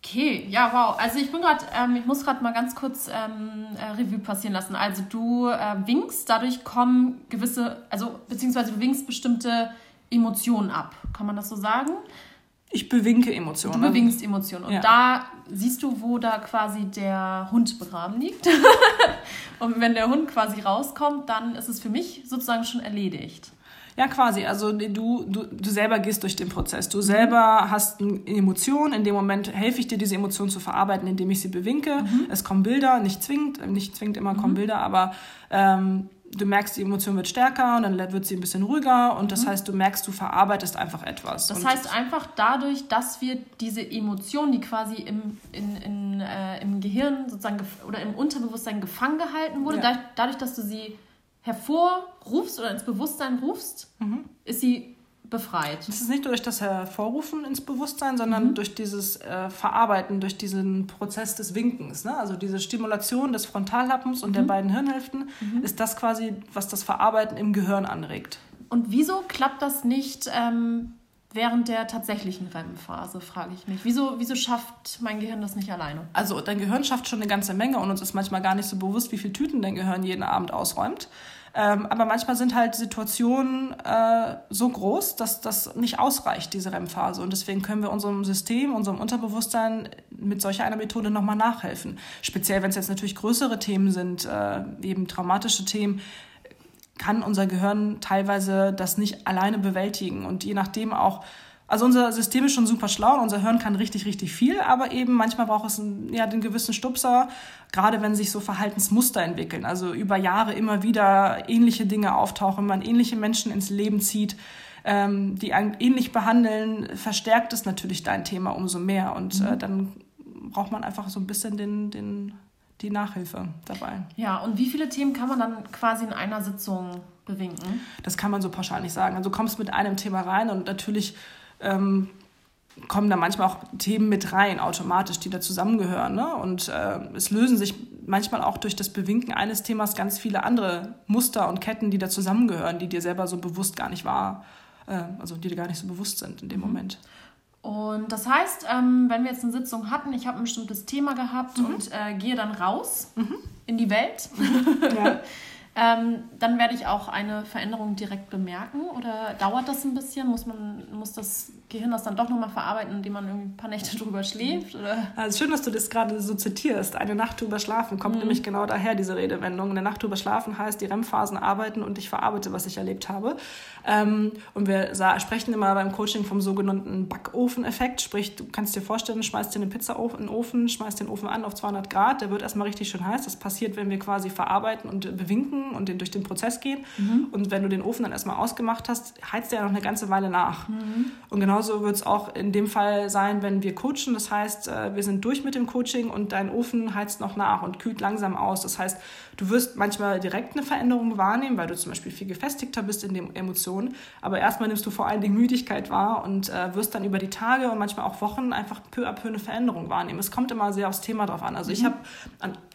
Okay, ja, wow. Also ich bin gerade, ähm, ich muss gerade mal ganz kurz ähm, äh, Revue passieren lassen. Also du äh, winkst, dadurch kommen gewisse, also beziehungsweise du winkst bestimmte Emotionen ab. Kann man das so sagen? Ich bewinke Emotionen. Du bewinkst Emotionen. Und ja. da siehst du, wo da quasi der Hund begraben liegt. und wenn der Hund quasi rauskommt, dann ist es für mich sozusagen schon erledigt. Ja, quasi. Also du, du, du selber gehst durch den Prozess. Du selber hast eine Emotion. In dem Moment helfe ich dir, diese Emotion zu verarbeiten, indem ich sie bewinke. Mhm. Es kommen Bilder, nicht zwingend, nicht zwingend immer kommen mhm. Bilder, aber ähm, du merkst, die Emotion wird stärker und dann wird sie ein bisschen ruhiger und das mhm. heißt, du merkst, du verarbeitest einfach etwas. Das heißt einfach dadurch, dass wir diese Emotion, die quasi im, in, in, äh, im Gehirn sozusagen oder im Unterbewusstsein gefangen gehalten wurde, ja. dadurch, dass du sie hervorrufst oder ins Bewusstsein rufst, mhm. ist sie befreit. Das ist nicht durch das Hervorrufen ins Bewusstsein, sondern mhm. durch dieses äh, Verarbeiten, durch diesen Prozess des Winkens. Ne? Also diese Stimulation des Frontallappens und mhm. der beiden Hirnhälften mhm. ist das quasi, was das Verarbeiten im Gehirn anregt. Und wieso klappt das nicht ähm, während der tatsächlichen REM-Phase, frage ich mich. Wieso, wieso schafft mein Gehirn das nicht alleine? Also dein Gehirn schafft schon eine ganze Menge und uns ist manchmal gar nicht so bewusst, wie viele Tüten dein Gehirn jeden Abend ausräumt. Ähm, aber manchmal sind halt Situationen äh, so groß, dass das nicht ausreicht, diese REM-Phase. Und deswegen können wir unserem System, unserem Unterbewusstsein mit solcher einer Methode nochmal nachhelfen. Speziell, wenn es jetzt natürlich größere Themen sind, äh, eben traumatische Themen, kann unser Gehirn teilweise das nicht alleine bewältigen. Und je nachdem auch, also unser System ist schon super schlau und unser Hirn kann richtig, richtig viel, aber eben manchmal braucht es einen, ja, den gewissen Stupser, gerade wenn sich so Verhaltensmuster entwickeln. Also über Jahre immer wieder ähnliche Dinge auftauchen, man ähnliche Menschen ins Leben zieht, ähm, die ähnlich behandeln, verstärkt es natürlich dein Thema umso mehr. Und äh, mhm. dann braucht man einfach so ein bisschen den, den, die Nachhilfe dabei. Ja, und wie viele Themen kann man dann quasi in einer Sitzung bewinken? Das kann man so pauschal nicht sagen. Also du kommst mit einem Thema rein und natürlich ähm, kommen da manchmal auch Themen mit rein, automatisch, die da zusammengehören. Ne? Und äh, es lösen sich manchmal auch durch das Bewinken eines Themas ganz viele andere Muster und Ketten, die da zusammengehören, die dir selber so bewusst gar nicht war, äh, also die dir gar nicht so bewusst sind in dem mhm. Moment. Und das heißt, ähm, wenn wir jetzt eine Sitzung hatten, ich habe ein bestimmtes Thema gehabt mhm. und äh, gehe dann raus mhm. in die Welt, ja. Ähm, dann werde ich auch eine Veränderung direkt bemerken oder dauert das ein bisschen? Muss man muss das Gehirn das dann doch nochmal verarbeiten, indem man irgendwie ein paar Nächte drüber schläft? Oder? Also schön, dass du das gerade so zitierst. Eine Nacht drüber schlafen kommt mhm. nämlich genau daher, diese Redewendung. Eine Nacht drüber schlafen heißt, die REM-Phasen arbeiten und ich verarbeite, was ich erlebt habe. Ähm, und wir sprechen immer beim Coaching vom sogenannten Backofen-Effekt. Sprich, du kannst dir vorstellen, schmeißt dir eine Pizza in den Ofen, schmeißt den Ofen an auf 200 Grad, der wird erstmal richtig schön heiß. Das passiert, wenn wir quasi verarbeiten und bewinken und den, durch den Prozess gehen. Mhm. Und wenn du den Ofen dann erstmal ausgemacht hast, heizt der ja noch eine ganze Weile nach. Mhm. Und genau genauso wird es auch in dem Fall sein, wenn wir coachen. Das heißt, äh, wir sind durch mit dem Coaching und dein Ofen heizt noch nach und kühlt langsam aus. Das heißt, du wirst manchmal direkt eine Veränderung wahrnehmen, weil du zum Beispiel viel gefestigter bist in den Emotionen. Aber erstmal nimmst du vor allen Dingen Müdigkeit wahr und äh, wirst dann über die Tage und manchmal auch Wochen einfach peu à peu eine Veränderung wahrnehmen. Es kommt immer sehr aufs Thema drauf an. Also ich mhm. habe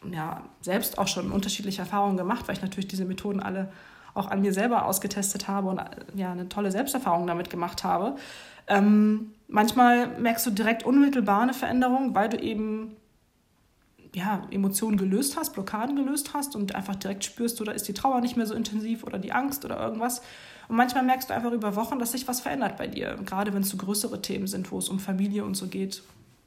ja, selbst auch schon unterschiedliche Erfahrungen gemacht, weil ich natürlich diese Methoden alle auch an mir selber ausgetestet habe und ja, eine tolle Selbsterfahrung damit gemacht habe. Ähm, manchmal merkst du direkt unmittelbar eine Veränderung, weil du eben ja, Emotionen gelöst hast, Blockaden gelöst hast und einfach direkt spürst, oder ist die Trauer nicht mehr so intensiv oder die Angst oder irgendwas. Und manchmal merkst du einfach über Wochen, dass sich was verändert bei dir. Gerade wenn es so größere Themen sind, wo es um Familie und so geht,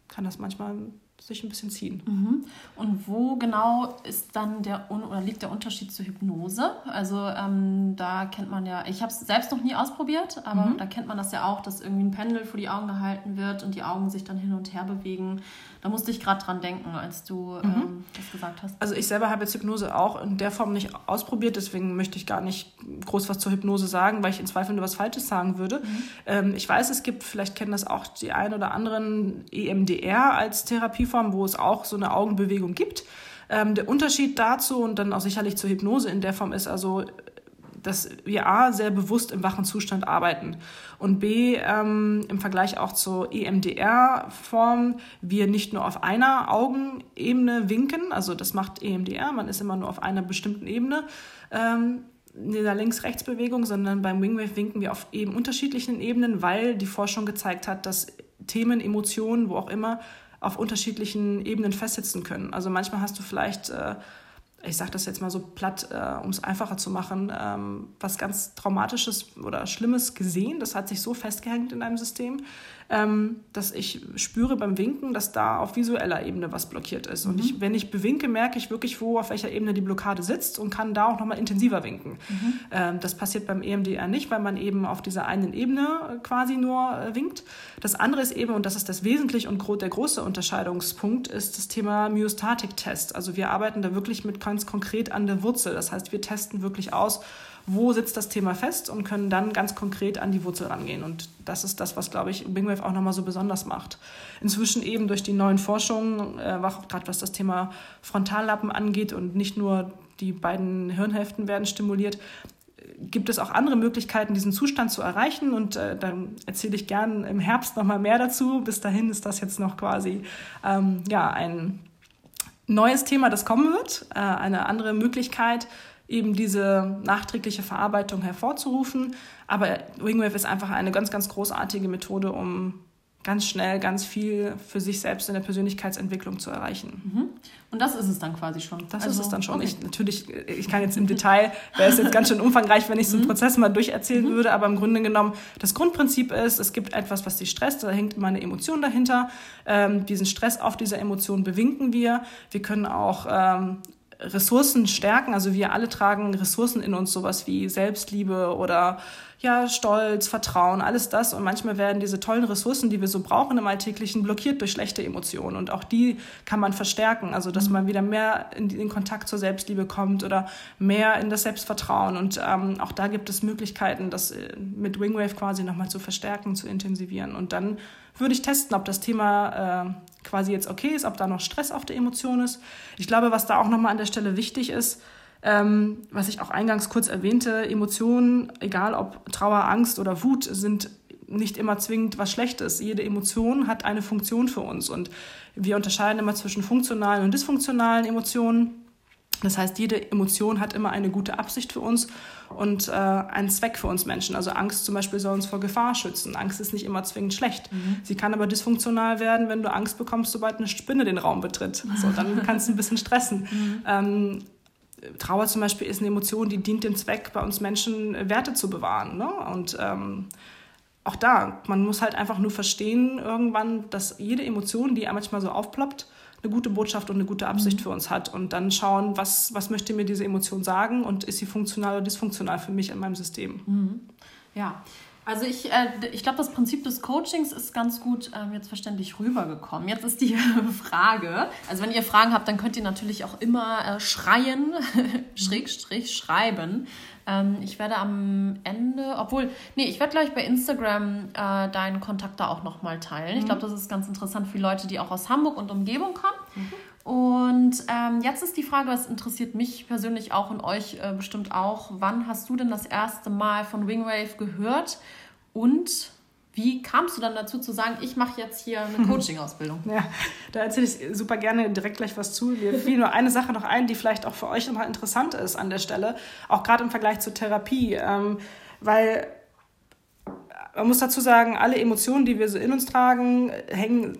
kann das manchmal sich ein bisschen ziehen. Mhm. Und wo genau ist dann der oder liegt der Unterschied zur Hypnose? Also ähm, da kennt man ja, ich habe es selbst noch nie ausprobiert, aber mhm. da kennt man das ja auch, dass irgendwie ein Pendel vor die Augen gehalten wird und die Augen sich dann hin und her bewegen. Da musste ich gerade dran denken, als du mhm. ähm, das gesagt hast. Also ich selber habe jetzt Hypnose auch in der Form nicht ausprobiert, deswegen möchte ich gar nicht groß was zur Hypnose sagen, weil ich in Zweifel nur was Falsches sagen würde. Mhm. Ähm, ich weiß, es gibt, vielleicht kennen das auch die ein oder anderen EMDR als Therapieform, wo es auch so eine Augenbewegung gibt. Ähm, der Unterschied dazu und dann auch sicherlich zur Hypnose in der Form ist also, dass wir A, sehr bewusst im wachen Zustand arbeiten und B, ähm, im Vergleich auch zur EMDR-Form, wir nicht nur auf einer Augenebene winken, also das macht EMDR, man ist immer nur auf einer bestimmten Ebene, ähm, in der Links-Rechts-Bewegung, sondern beim Wingwave winken wir auf eben unterschiedlichen Ebenen, weil die Forschung gezeigt hat, dass Themen, Emotionen, wo auch immer, auf unterschiedlichen Ebenen festsitzen können. Also manchmal hast du vielleicht äh, ich sage das jetzt mal so platt, äh, um es einfacher zu machen, ähm, was ganz Traumatisches oder Schlimmes gesehen. Das hat sich so festgehängt in deinem System, dass ich spüre beim Winken, dass da auf visueller Ebene was blockiert ist. Mhm. Und ich, wenn ich bewinke, merke ich wirklich, wo auf welcher Ebene die Blockade sitzt und kann da auch nochmal intensiver winken. Mhm. Ähm, das passiert beim EMDR nicht, weil man eben auf dieser einen Ebene äh, quasi nur äh, winkt. Das andere ist eben, und das ist das Wesentliche und der große Unterscheidungspunkt, ist das Thema Myostatik-Test. Also wir arbeiten da wirklich mit ganz konkret an der Wurzel. Das heißt, wir testen wirklich aus, wo sitzt das Thema fest und können dann ganz konkret an die Wurzel rangehen. Und das ist das, was, glaube ich, Bingwave auch nochmal so besonders macht. Inzwischen eben durch die neuen Forschungen, äh, gerade was das Thema Frontallappen angeht und nicht nur die beiden Hirnhälften werden stimuliert, gibt es auch andere Möglichkeiten, diesen Zustand zu erreichen. Und äh, dann erzähle ich gern im Herbst nochmal mehr dazu. Bis dahin ist das jetzt noch quasi ähm, ja, ein neues Thema, das kommen wird. Äh, eine andere Möglichkeit, eben diese nachträgliche Verarbeitung hervorzurufen. Aber Wingwave ist einfach eine ganz, ganz großartige Methode, um ganz schnell ganz viel für sich selbst in der Persönlichkeitsentwicklung zu erreichen. Mhm. Und das ist es dann quasi schon. Das also, ist es dann schon. Okay. Ich, natürlich, ich kann jetzt im Detail, wäre es jetzt ganz schön umfangreich, wenn ich so einen mhm. Prozess mal durcherzählen mhm. würde, aber im Grunde genommen, das Grundprinzip ist, es gibt etwas, was dich stresst, da hängt immer eine Emotion dahinter. Ähm, diesen Stress auf dieser Emotion bewinken wir. Wir können auch ähm, Ressourcen stärken. Also wir alle tragen Ressourcen in uns, sowas wie Selbstliebe oder ja, Stolz, Vertrauen, alles das. Und manchmal werden diese tollen Ressourcen, die wir so brauchen im Alltäglichen, blockiert durch schlechte Emotionen. Und auch die kann man verstärken. Also, dass mhm. man wieder mehr in den Kontakt zur Selbstliebe kommt oder mehr in das Selbstvertrauen. Und ähm, auch da gibt es Möglichkeiten, das äh, mit Wingwave quasi nochmal zu verstärken, zu intensivieren. Und dann würde ich testen, ob das Thema äh, quasi jetzt okay ist, ob da noch Stress auf der Emotion ist. Ich glaube, was da auch nochmal an der Stelle wichtig ist, ähm, was ich auch eingangs kurz erwähnte, Emotionen, egal ob Trauer, Angst oder Wut, sind nicht immer zwingend was Schlechtes. Jede Emotion hat eine Funktion für uns und wir unterscheiden immer zwischen funktionalen und dysfunktionalen Emotionen. Das heißt, jede Emotion hat immer eine gute Absicht für uns und äh, einen Zweck für uns Menschen. Also Angst zum Beispiel soll uns vor Gefahr schützen. Angst ist nicht immer zwingend schlecht. Mhm. Sie kann aber dysfunktional werden, wenn du Angst bekommst, sobald eine Spinne den Raum betritt. So, dann kannst du ein bisschen stressen. Mhm. Ähm, Trauer zum Beispiel ist eine Emotion, die dient dem Zweck, bei uns Menschen Werte zu bewahren. Ne? Und ähm, auch da, man muss halt einfach nur verstehen irgendwann, dass jede Emotion, die manchmal so aufploppt, eine gute Botschaft und eine gute Absicht mhm. für uns hat. Und dann schauen, was, was möchte mir diese Emotion sagen und ist sie funktional oder dysfunktional für mich in meinem System. Mhm. Ja, also ich, äh, ich glaube, das Prinzip des Coachings ist ganz gut ähm, jetzt verständlich rübergekommen. Jetzt ist die Frage, also wenn ihr Fragen habt, dann könnt ihr natürlich auch immer äh, schreien, Schrägstrich schreiben. Ähm, ich werde am Ende, obwohl, nee, ich werde gleich bei Instagram äh, deinen Kontakt da auch nochmal teilen. Mhm. Ich glaube, das ist ganz interessant für Leute, die auch aus Hamburg und Umgebung kommen. Mhm. Und ähm, jetzt ist die Frage, was interessiert mich persönlich auch und euch äh, bestimmt auch. Wann hast du denn das erste Mal von Wingwave gehört? Und wie kamst du dann dazu zu sagen, ich mache jetzt hier eine Coaching-Ausbildung? ja, da erzähle ich super gerne direkt gleich was zu. Mir fiel nur eine Sache noch ein, die vielleicht auch für euch nochmal interessant ist an der Stelle, auch gerade im Vergleich zur Therapie. Ähm, weil man muss dazu sagen, alle Emotionen, die wir so in uns tragen, hängen,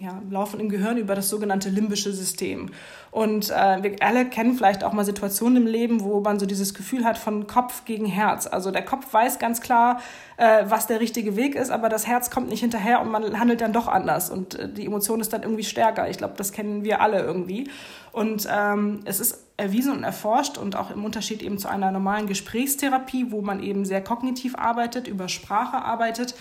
ja, laufen im Gehirn über das sogenannte limbische System. Und äh, wir alle kennen vielleicht auch mal Situationen im Leben, wo man so dieses Gefühl hat von Kopf gegen Herz. Also der Kopf weiß ganz klar, äh, was der richtige Weg ist, aber das Herz kommt nicht hinterher und man handelt dann doch anders. Und äh, die Emotion ist dann irgendwie stärker. Ich glaube, das kennen wir alle irgendwie. Und ähm, es ist erwiesen und erforscht und auch im Unterschied eben zu einer normalen Gesprächstherapie, wo man eben sehr kognitiv arbeitet, über Sprache arbeitet,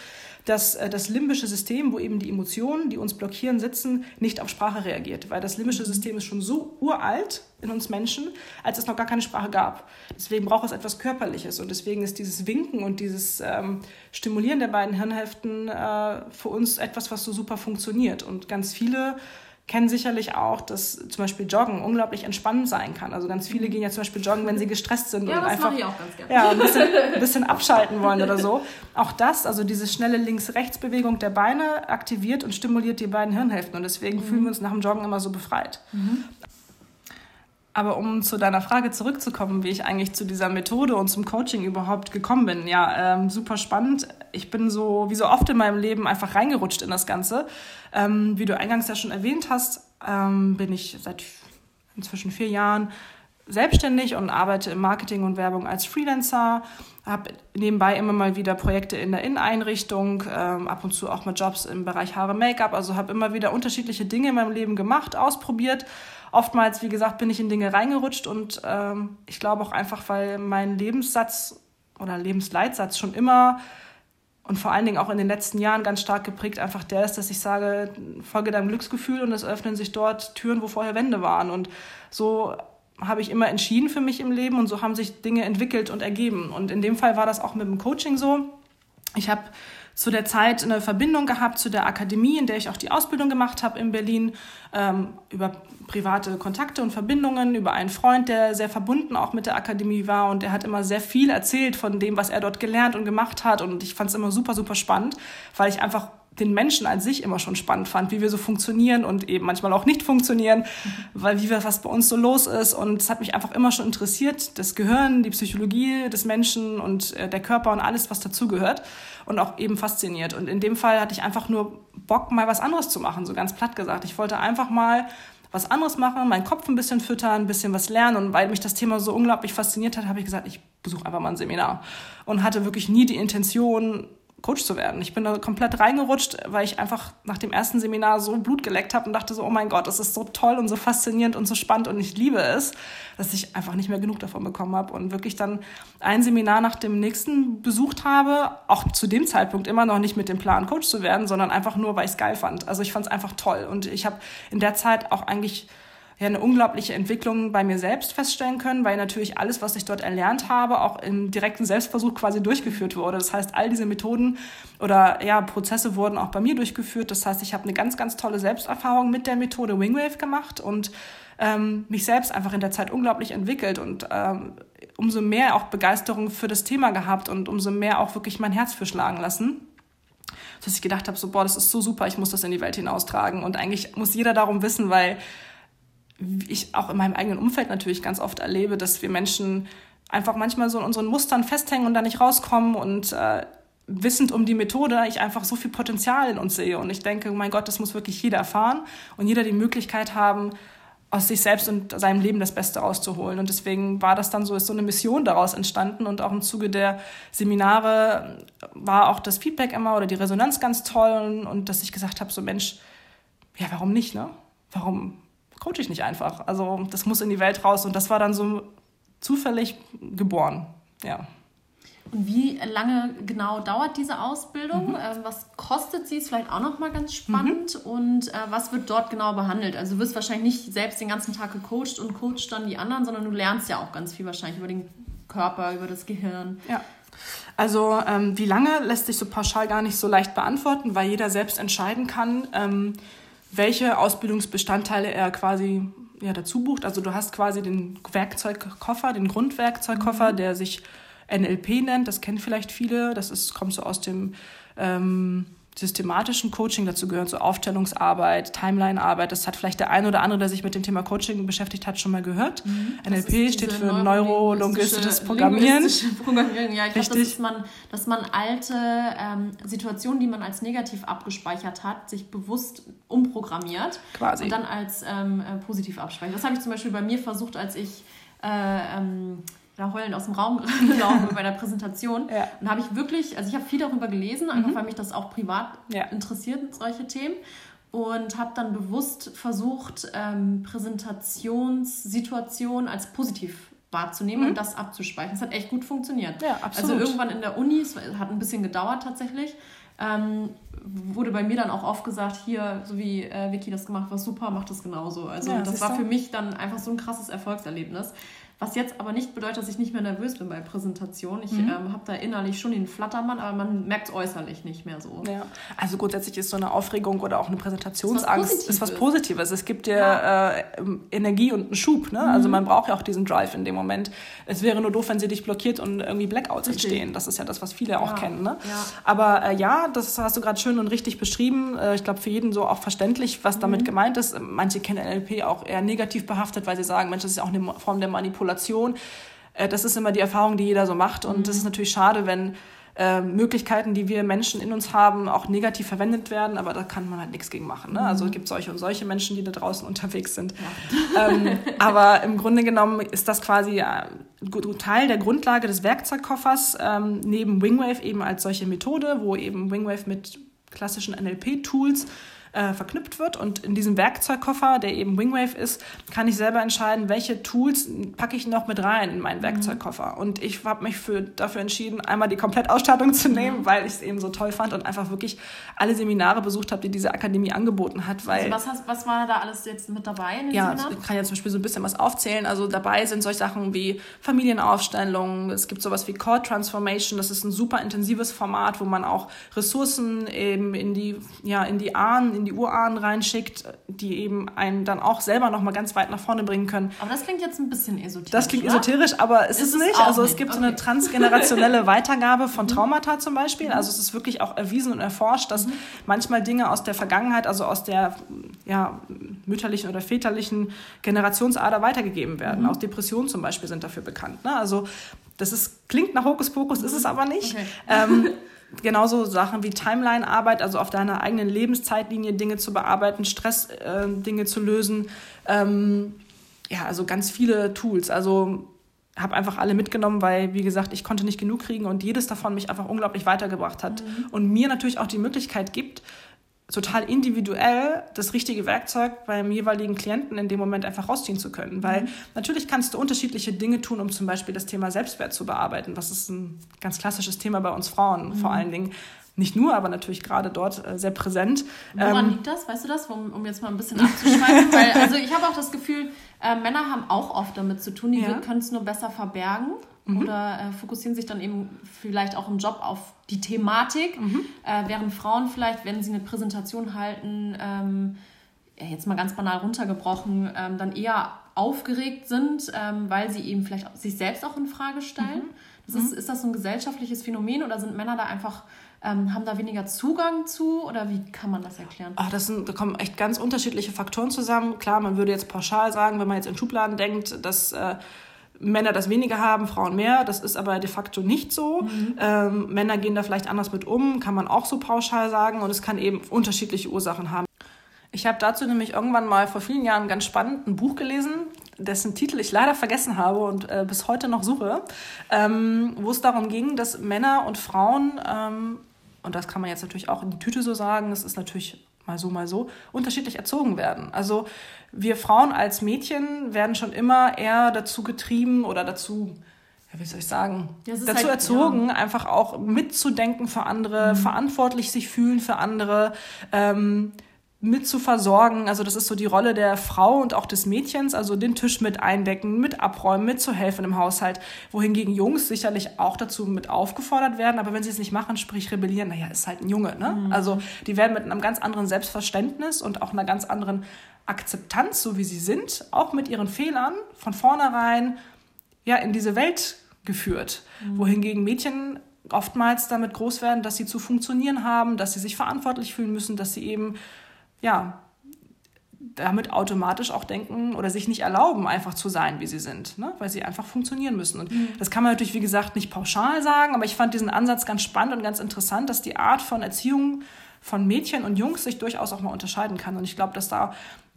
dass äh, das limbische System, wo eben die Emotionen, die uns blockieren, sitzen, nicht auf Sprache reagiert. Weil das limbische System ist schon so uralt in uns Menschen, als es noch gar keine Sprache gab. Deswegen braucht es etwas Körperliches. Und deswegen ist dieses Winken und dieses ähm, Stimulieren der beiden Hirnhälften äh, für uns etwas, was so super funktioniert. Und ganz viele kennen sicherlich auch, dass zum Beispiel Joggen unglaublich entspannend sein kann. Also ganz viele gehen ja zum Beispiel joggen, wenn sie gestresst sind ja, und einfach ich auch ganz gerne. Ja, ein, bisschen, ein bisschen abschalten wollen oder so. Auch das, also diese schnelle Links-Rechts-Bewegung der Beine aktiviert und stimuliert die beiden Hirnhälften und deswegen mhm. fühlen wir uns nach dem Joggen immer so befreit. Mhm. Aber um zu deiner Frage zurückzukommen, wie ich eigentlich zu dieser Methode und zum Coaching überhaupt gekommen bin, ja, ähm, super spannend. Ich bin so, wie so oft in meinem Leben, einfach reingerutscht in das Ganze. Ähm, wie du eingangs ja schon erwähnt hast, ähm, bin ich seit inzwischen vier Jahren selbstständig und arbeite im Marketing und Werbung als Freelancer, habe nebenbei immer mal wieder Projekte in der Inneneinrichtung, ähm, ab und zu auch mal Jobs im Bereich Haare, Make-up, also habe immer wieder unterschiedliche Dinge in meinem Leben gemacht, ausprobiert oftmals, wie gesagt, bin ich in Dinge reingerutscht und ähm, ich glaube auch einfach, weil mein Lebenssatz oder Lebensleitsatz schon immer und vor allen Dingen auch in den letzten Jahren ganz stark geprägt einfach der ist, dass ich sage, folge deinem Glücksgefühl und es öffnen sich dort Türen, wo vorher Wände waren. Und so habe ich immer entschieden für mich im Leben und so haben sich Dinge entwickelt und ergeben. Und in dem Fall war das auch mit dem Coaching so. Ich habe zu der Zeit eine Verbindung gehabt zu der Akademie, in der ich auch die Ausbildung gemacht habe in Berlin, ähm, über private Kontakte und Verbindungen, über einen Freund, der sehr verbunden auch mit der Akademie war und der hat immer sehr viel erzählt von dem, was er dort gelernt und gemacht hat und ich fand es immer super, super spannend, weil ich einfach den Menschen an sich immer schon spannend fand, wie wir so funktionieren und eben manchmal auch nicht funktionieren, mhm. weil wie wir, was bei uns so los ist. Und es hat mich einfach immer schon interessiert, das Gehirn, die Psychologie des Menschen und äh, der Körper und alles, was dazugehört. Und auch eben fasziniert. Und in dem Fall hatte ich einfach nur Bock, mal was anderes zu machen, so ganz platt gesagt. Ich wollte einfach mal was anderes machen, meinen Kopf ein bisschen füttern, ein bisschen was lernen. Und weil mich das Thema so unglaublich fasziniert hat, habe ich gesagt, ich besuche einfach mal ein Seminar. Und hatte wirklich nie die Intention, Coach zu werden. Ich bin da komplett reingerutscht, weil ich einfach nach dem ersten Seminar so Blut geleckt habe und dachte so, oh mein Gott, das ist so toll und so faszinierend und so spannend und ich liebe es, dass ich einfach nicht mehr genug davon bekommen habe und wirklich dann ein Seminar nach dem nächsten besucht habe, auch zu dem Zeitpunkt immer noch nicht mit dem Plan, Coach zu werden, sondern einfach nur, weil ich es geil fand. Also ich fand es einfach toll und ich habe in der Zeit auch eigentlich ja eine unglaubliche Entwicklung bei mir selbst feststellen können, weil natürlich alles, was ich dort erlernt habe, auch im direkten Selbstversuch quasi durchgeführt wurde. Das heißt, all diese Methoden oder ja, Prozesse wurden auch bei mir durchgeführt. Das heißt, ich habe eine ganz, ganz tolle Selbsterfahrung mit der Methode Wingwave gemacht und ähm, mich selbst einfach in der Zeit unglaublich entwickelt und ähm, umso mehr auch Begeisterung für das Thema gehabt und umso mehr auch wirklich mein Herz für schlagen lassen dass ich gedacht habe, so, boah, das ist so super, ich muss das in die Welt hinaustragen. Und eigentlich muss jeder darum wissen, weil ich auch in meinem eigenen Umfeld natürlich ganz oft erlebe, dass wir Menschen einfach manchmal so in unseren Mustern festhängen und da nicht rauskommen und äh, wissend um die Methode ich einfach so viel Potenzial in uns sehe und ich denke, mein Gott, das muss wirklich jeder erfahren und jeder die Möglichkeit haben, aus sich selbst und seinem Leben das Beste rauszuholen. Und deswegen war das dann so, ist so eine Mission daraus entstanden. Und auch im Zuge der Seminare war auch das Feedback immer oder die Resonanz ganz toll. Und dass ich gesagt habe, so Mensch, ja, warum nicht, ne? Warum, coache ich nicht einfach. Also das muss in die Welt raus und das war dann so zufällig geboren. Ja. Und wie lange genau dauert diese Ausbildung? Mhm. Ähm, was kostet sie? Ist vielleicht auch noch mal ganz spannend. Mhm. Und äh, was wird dort genau behandelt? Also du wirst wahrscheinlich nicht selbst den ganzen Tag gecoacht und coacht dann die anderen, sondern du lernst ja auch ganz viel wahrscheinlich über den Körper, über das Gehirn. Ja. Also ähm, wie lange lässt sich so pauschal gar nicht so leicht beantworten, weil jeder selbst entscheiden kann. Ähm, welche Ausbildungsbestandteile er quasi ja, dazu bucht. Also du hast quasi den Werkzeugkoffer, den Grundwerkzeugkoffer, mhm. der sich NLP nennt. Das kennen vielleicht viele. Das ist, kommt so aus dem ähm, systematischen Coaching, dazu gehört so Aufstellungsarbeit, Timelinearbeit. Das hat vielleicht der eine oder andere, der sich mit dem Thema Coaching beschäftigt hat, schon mal gehört. Mhm. NLP steht für neurolinguistisches Programmieren. Programmieren. Ja, ich glaube, das ist man, dass man alte ähm, Situationen, die man als negativ abgespeichert hat, sich bewusst umprogrammiert Quasi. und dann als ähm, äh, positiv abspeichert. Das habe ich zum Beispiel bei mir versucht, als ich äh, ähm, da heulend aus dem Raum gelaufen bei der Präsentation. Ja. Und habe ich wirklich, also ich habe viel darüber gelesen, einfach mhm. weil mich das auch privat ja. interessiert, solche Themen. Und habe dann bewusst versucht, ähm, Präsentationssituationen als positiv wahrzunehmen mhm. und das abzuspeichern. Das hat echt gut funktioniert. Ja, absolut. Also irgendwann in der Uni, es hat ein bisschen gedauert tatsächlich, ähm, wurde bei mir dann auch oft gesagt, hier, so wie äh, Vicky das gemacht hat, super, macht das genauso. Also ja, das war für mich dann einfach so ein krasses Erfolgserlebnis. Was jetzt aber nicht bedeutet, dass ich nicht mehr nervös bin bei Präsentationen. Ich mhm. ähm, habe da innerlich schon den Flattermann, aber man merkt es äußerlich nicht mehr so. Ja. Also grundsätzlich ist so eine Aufregung oder auch eine Präsentationsangst ist was, ist was Positives. Es gibt dir ja. äh, Energie und einen Schub. Ne? Also mhm. Also man braucht ja auch diesen Drive in dem Moment. Es wäre nur doof, wenn sie dich blockiert und irgendwie Blackouts richtig. entstehen. Das ist ja das, was viele ja. auch kennen. Ne? Aber äh, ja, das hast du gerade schön und richtig beschrieben. Äh, ich glaube, für jeden so auch verständlich, was mhm. damit gemeint ist. Manche kennen NLP auch eher negativ behaftet, weil sie sagen, Mensch, das ist ja auch eine Form der Manipulation Manipulation. Äh, das ist immer die Erfahrung, die jeder so macht. Und mhm. das ist natürlich schade, wenn äh, Möglichkeiten, die wir Menschen in uns haben, auch negativ verwendet werden, aber da kann man halt nichts gegen machen. Ne? Also mhm. es gibt solche und solche Menschen, die da draußen unterwegs sind. Ja. Ähm, aber im Grunde genommen ist das quasi äh, Teil der Grundlage des Werkzeugkoffers, ähm, neben Wingwave eben als solche Methode, wo eben Wingwave mit klassischen NLP-Tools äh, verknüpft wird. Und in diesem Werkzeugkoffer, der eben Wingwave ist, kann ich selber entscheiden, welche Tools packe ich noch mit rein in meinen mhm. Werkzeugkoffer. Und ich habe mich für, dafür entschieden, einmal die Komplettausstattung zu nehmen, weil ich es eben so toll fand und einfach wirklich alle Seminare besucht habe, die diese Akademie angeboten hat. Weil, also was, hast, was war da alles jetzt mit dabei in den ja, Seminaren? ich kann ja zum Beispiel so ein bisschen was aufzählen. Also dabei sind solche Sachen wie Familienaufstellung, es gibt sowas wie Core Transformation, das ist ein super intensives Format, wo man auch Ressourcen eben in die, ja, in die Ahnen, in die Urahnen reinschickt, die eben einen dann auch selber noch mal ganz weit nach vorne bringen können. Aber das klingt jetzt ein bisschen esoterisch. Das klingt oder? esoterisch, aber es ist, ist es nicht. Also es gibt okay. so eine transgenerationelle Weitergabe von mhm. Traumata zum Beispiel. Also es ist wirklich auch erwiesen und erforscht, dass mhm. manchmal Dinge aus der Vergangenheit, also aus der ja, mütterlichen oder väterlichen Generationsader weitergegeben werden. Mhm. Auch Depressionen zum Beispiel sind dafür bekannt. Ne? Also das ist, klingt nach Hokuspokus, ist es aber nicht. Okay. Ähm, genauso Sachen wie Timeline-Arbeit, also auf deiner eigenen Lebenszeitlinie Dinge zu bearbeiten, Stress äh, zu lösen. Ähm, ja, also ganz viele Tools. Also habe einfach alle mitgenommen, weil, wie gesagt, ich konnte nicht genug kriegen und jedes davon mich einfach unglaublich weitergebracht hat. Mhm. Und mir natürlich auch die Möglichkeit gibt, total individuell das richtige Werkzeug beim jeweiligen Klienten in dem Moment einfach rausziehen zu können. Weil mhm. natürlich kannst du unterschiedliche Dinge tun, um zum Beispiel das Thema Selbstwert zu bearbeiten. Das ist ein ganz klassisches Thema bei uns Frauen mhm. vor allen Dingen. Nicht nur, aber natürlich gerade dort äh, sehr präsent. Woran ähm, liegt das? Weißt du das? Um, um jetzt mal ein bisschen abzuschweifen. Weil, also ich habe auch das Gefühl, äh, Männer haben auch oft damit zu tun, die ja. können es nur besser verbergen mhm. oder äh, fokussieren sich dann eben vielleicht auch im Job auf die Thematik, mhm. äh, während Frauen vielleicht, wenn sie eine Präsentation halten, ähm, ja, jetzt mal ganz banal runtergebrochen, ähm, dann eher aufgeregt sind, ähm, weil sie eben vielleicht sich selbst auch in Frage stellen. Mhm. Das ist, mhm. ist das so ein gesellschaftliches Phänomen oder sind Männer da einfach ähm, haben da weniger Zugang zu oder wie kann man das erklären? Ach, das sind, da kommen echt ganz unterschiedliche Faktoren zusammen. Klar, man würde jetzt pauschal sagen, wenn man jetzt in Schubladen denkt, dass äh, Männer das weniger haben, Frauen mehr. Das ist aber de facto nicht so. Mhm. Ähm, Männer gehen da vielleicht anders mit um, kann man auch so pauschal sagen. Und es kann eben unterschiedliche Ursachen haben. Ich habe dazu nämlich irgendwann mal vor vielen Jahren ganz spannend ein Buch gelesen, dessen Titel ich leider vergessen habe und äh, bis heute noch suche, ähm, wo es darum ging, dass Männer und Frauen, ähm, und das kann man jetzt natürlich auch in die Tüte so sagen, es ist natürlich mal so, mal so, unterschiedlich erzogen werden. Also wir Frauen als Mädchen werden schon immer eher dazu getrieben oder dazu, ja, wie soll ich sagen, dazu halt, erzogen, ja. einfach auch mitzudenken für andere, mhm. verantwortlich sich fühlen für andere. Ähm, mit zu versorgen. Also das ist so die Rolle der Frau und auch des Mädchens, also den Tisch mit eindecken, mit abräumen, mitzuhelfen im Haushalt. Wohingegen Jungs sicherlich auch dazu mit aufgefordert werden, aber wenn sie es nicht machen, sprich rebellieren, naja, ist halt ein Junge. Ne? Mhm. Also die werden mit einem ganz anderen Selbstverständnis und auch einer ganz anderen Akzeptanz, so wie sie sind, auch mit ihren Fehlern von vornherein ja, in diese Welt geführt. Mhm. Wohingegen Mädchen oftmals damit groß werden, dass sie zu funktionieren haben, dass sie sich verantwortlich fühlen müssen, dass sie eben ja, damit automatisch auch denken oder sich nicht erlauben, einfach zu sein, wie sie sind, ne? weil sie einfach funktionieren müssen. Und mhm. das kann man natürlich, wie gesagt, nicht pauschal sagen, aber ich fand diesen Ansatz ganz spannend und ganz interessant, dass die Art von Erziehung von Mädchen und Jungs sich durchaus auch mal unterscheiden kann. Und ich glaube, dass da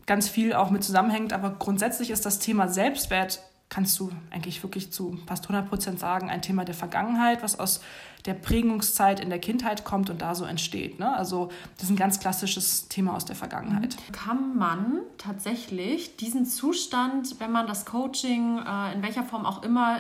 ganz viel auch mit zusammenhängt. Aber grundsätzlich ist das Thema Selbstwert kannst du eigentlich wirklich zu fast 100 Prozent sagen, ein Thema der Vergangenheit, was aus der Prägungszeit in der Kindheit kommt und da so entsteht. Ne? Also das ist ein ganz klassisches Thema aus der Vergangenheit. Kann man tatsächlich diesen Zustand, wenn man das Coaching äh, in welcher Form auch immer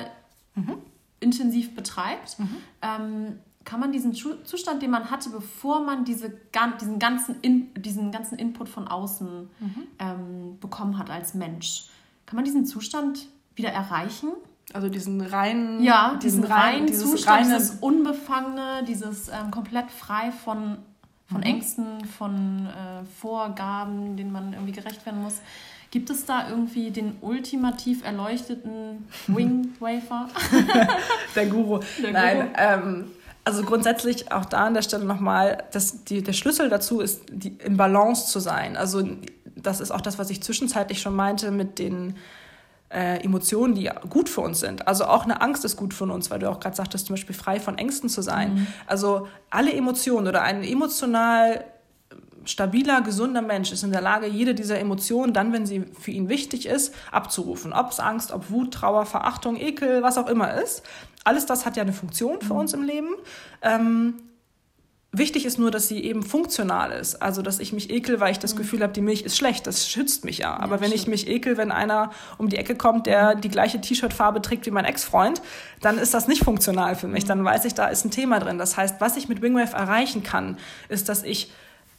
mhm. intensiv betreibt, mhm. ähm, kann man diesen Zustand, den man hatte, bevor man diese, diesen, ganzen In, diesen ganzen Input von außen mhm. ähm, bekommen hat als Mensch, kann man diesen Zustand wieder erreichen. Also diesen reinen, ja, diesen, diesen reinen dieses Zustand, reine, dieses Unbefangene, dieses ähm, komplett frei von, von mhm. Ängsten, von äh, Vorgaben, denen man irgendwie gerecht werden muss. Gibt es da irgendwie den ultimativ erleuchteten Wing Wafer? der Guru. Der Nein, Guru. Ähm, also grundsätzlich auch da an der Stelle nochmal, dass die, der Schlüssel dazu ist, die, im Balance zu sein. Also das ist auch das, was ich zwischenzeitlich schon meinte mit den äh, Emotionen, die gut für uns sind. Also auch eine Angst ist gut für uns, weil du auch gerade sagtest, zum Beispiel frei von Ängsten zu sein. Mhm. Also alle Emotionen oder ein emotional stabiler, gesunder Mensch ist in der Lage, jede dieser Emotionen dann, wenn sie für ihn wichtig ist, abzurufen. Ob es Angst, ob Wut, Trauer, Verachtung, Ekel, was auch immer ist. Alles das hat ja eine Funktion für mhm. uns im Leben. Ähm, Wichtig ist nur, dass sie eben funktional ist. Also, dass ich mich ekel, weil ich das mhm. Gefühl habe, die Milch ist schlecht. Das schützt mich ja. Aber ja, wenn stimmt. ich mich ekel, wenn einer um die Ecke kommt, der die gleiche T-Shirt-Farbe trägt wie mein Ex-Freund, dann ist das nicht funktional für mich. Mhm. Dann weiß ich, da ist ein Thema drin. Das heißt, was ich mit Wingwave erreichen kann, ist, dass ich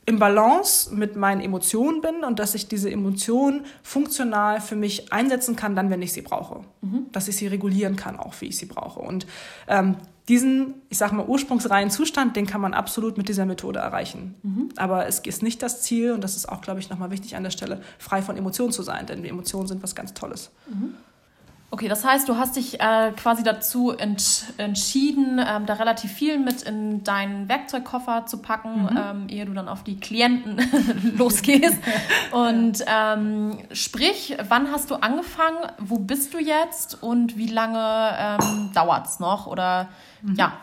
im Balance mit meinen Emotionen bin und dass ich diese Emotionen funktional für mich einsetzen kann, dann, wenn ich sie brauche. Mhm. Dass ich sie regulieren kann, auch wie ich sie brauche. Und ähm, diesen, ich sag mal, ursprungsreinen Zustand, den kann man absolut mit dieser Methode erreichen. Mhm. Aber es ist nicht das Ziel, und das ist auch, glaube ich, nochmal wichtig an der Stelle, frei von Emotionen zu sein, denn die Emotionen sind was ganz Tolles. Mhm. Okay, das heißt, du hast dich äh, quasi dazu ent entschieden, ähm, da relativ viel mit in deinen Werkzeugkoffer zu packen, mhm. ähm, ehe du dann auf die Klienten losgehst. Und ähm, sprich, wann hast du angefangen? Wo bist du jetzt? Und wie lange ähm, dauert es noch? Oder mhm. ja.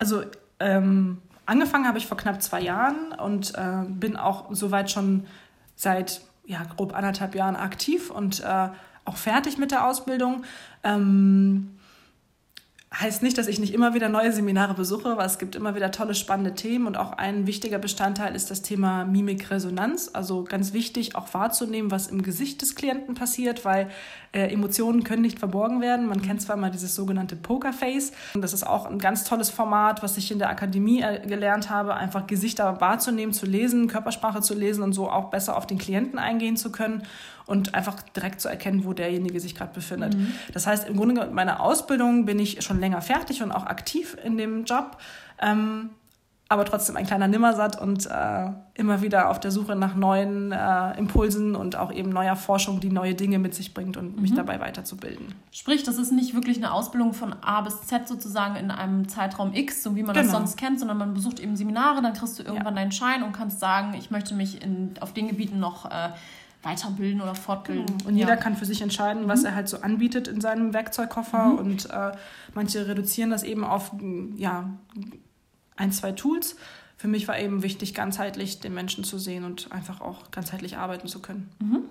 Also ähm, angefangen habe ich vor knapp zwei Jahren und äh, bin auch soweit schon seit ja, grob anderthalb Jahren aktiv und äh, auch fertig mit der Ausbildung. Ähm, heißt nicht, dass ich nicht immer wieder neue Seminare besuche, weil es gibt immer wieder tolle, spannende Themen und auch ein wichtiger Bestandteil ist das Thema Mimikresonanz. Also ganz wichtig, auch wahrzunehmen, was im Gesicht des Klienten passiert, weil äh, Emotionen können nicht verborgen werden. Man kennt zwar mal dieses sogenannte Pokerface. Und das ist auch ein ganz tolles Format, was ich in der Akademie äh, gelernt habe, einfach Gesichter wahrzunehmen, zu lesen, Körpersprache zu lesen und so auch besser auf den Klienten eingehen zu können und einfach direkt zu erkennen, wo derjenige sich gerade befindet. Mhm. Das heißt, im Grunde mit meiner Ausbildung bin ich schon länger fertig und auch aktiv in dem Job. Ähm, aber trotzdem ein kleiner Nimmersatt und äh, immer wieder auf der Suche nach neuen äh, Impulsen und auch eben neuer Forschung, die neue Dinge mit sich bringt und mhm. mich dabei weiterzubilden. Sprich, das ist nicht wirklich eine Ausbildung von A bis Z sozusagen in einem Zeitraum X, so wie man genau. das sonst kennt, sondern man besucht eben Seminare, dann kriegst du irgendwann ja. deinen Schein und kannst sagen, ich möchte mich in, auf den Gebieten noch äh, weiterbilden oder fortbilden. Genau. Und jeder kann für sich entscheiden, was mhm. er halt so anbietet in seinem Werkzeugkoffer. Mhm. Und äh, manche reduzieren das eben auf ja, ein, zwei Tools. Für mich war eben wichtig, ganzheitlich den Menschen zu sehen und einfach auch ganzheitlich arbeiten zu können. Mhm.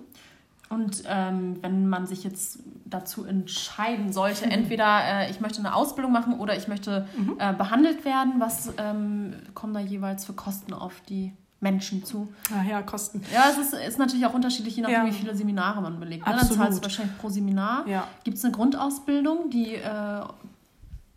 Und ähm, wenn man sich jetzt dazu entscheiden sollte, mhm. entweder äh, ich möchte eine Ausbildung machen oder ich möchte mhm. äh, behandelt werden, was ähm, kommen da jeweils für Kosten auf die Menschen zu. Ach ja, Kosten. Ja, es ist, ist natürlich auch unterschiedlich, je nachdem, ja. wie viele Seminare man belegt. Ne? Dann zahlst du wahrscheinlich pro Seminar. Ja. Gibt es eine Grundausbildung, die. Äh,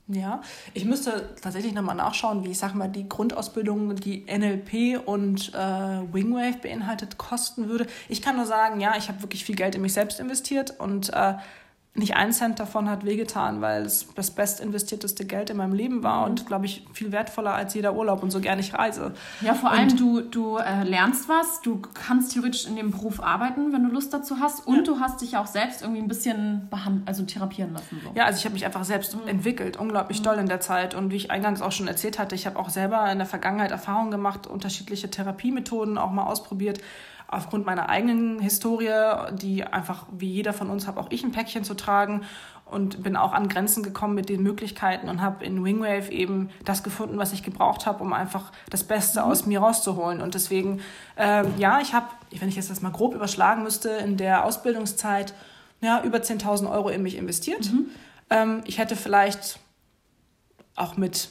ja, ich müsste tatsächlich nochmal nachschauen, wie ich sag mal, die Grundausbildung, die NLP und äh, Wingwave beinhaltet, kosten würde. Ich kann nur sagen, ja, ich habe wirklich viel Geld in mich selbst investiert und äh, nicht ein Cent davon hat wehgetan, weil es das best investierteste Geld in meinem Leben war und, glaube ich, viel wertvoller als jeder Urlaub und so gerne ich reise. Ja, vor allem du, du äh, lernst was, du kannst theoretisch in dem Beruf arbeiten, wenn du Lust dazu hast und ja. du hast dich auch selbst irgendwie ein bisschen behandelt, also therapieren lassen. So. Ja, also ich habe mich einfach selbst mhm. entwickelt, unglaublich mhm. doll in der Zeit und wie ich eingangs auch schon erzählt hatte, ich habe auch selber in der Vergangenheit Erfahrungen gemacht, unterschiedliche Therapiemethoden auch mal ausprobiert aufgrund meiner eigenen Historie, die einfach wie jeder von uns habe auch ich ein Päckchen zu tragen und bin auch an Grenzen gekommen mit den Möglichkeiten und habe in Wingwave eben das gefunden, was ich gebraucht habe, um einfach das Beste mhm. aus mir rauszuholen. Und deswegen, äh, ja, ich habe, wenn ich jetzt das mal grob überschlagen müsste, in der Ausbildungszeit ja, über 10.000 Euro in mich investiert. Mhm. Ähm, ich hätte vielleicht auch mit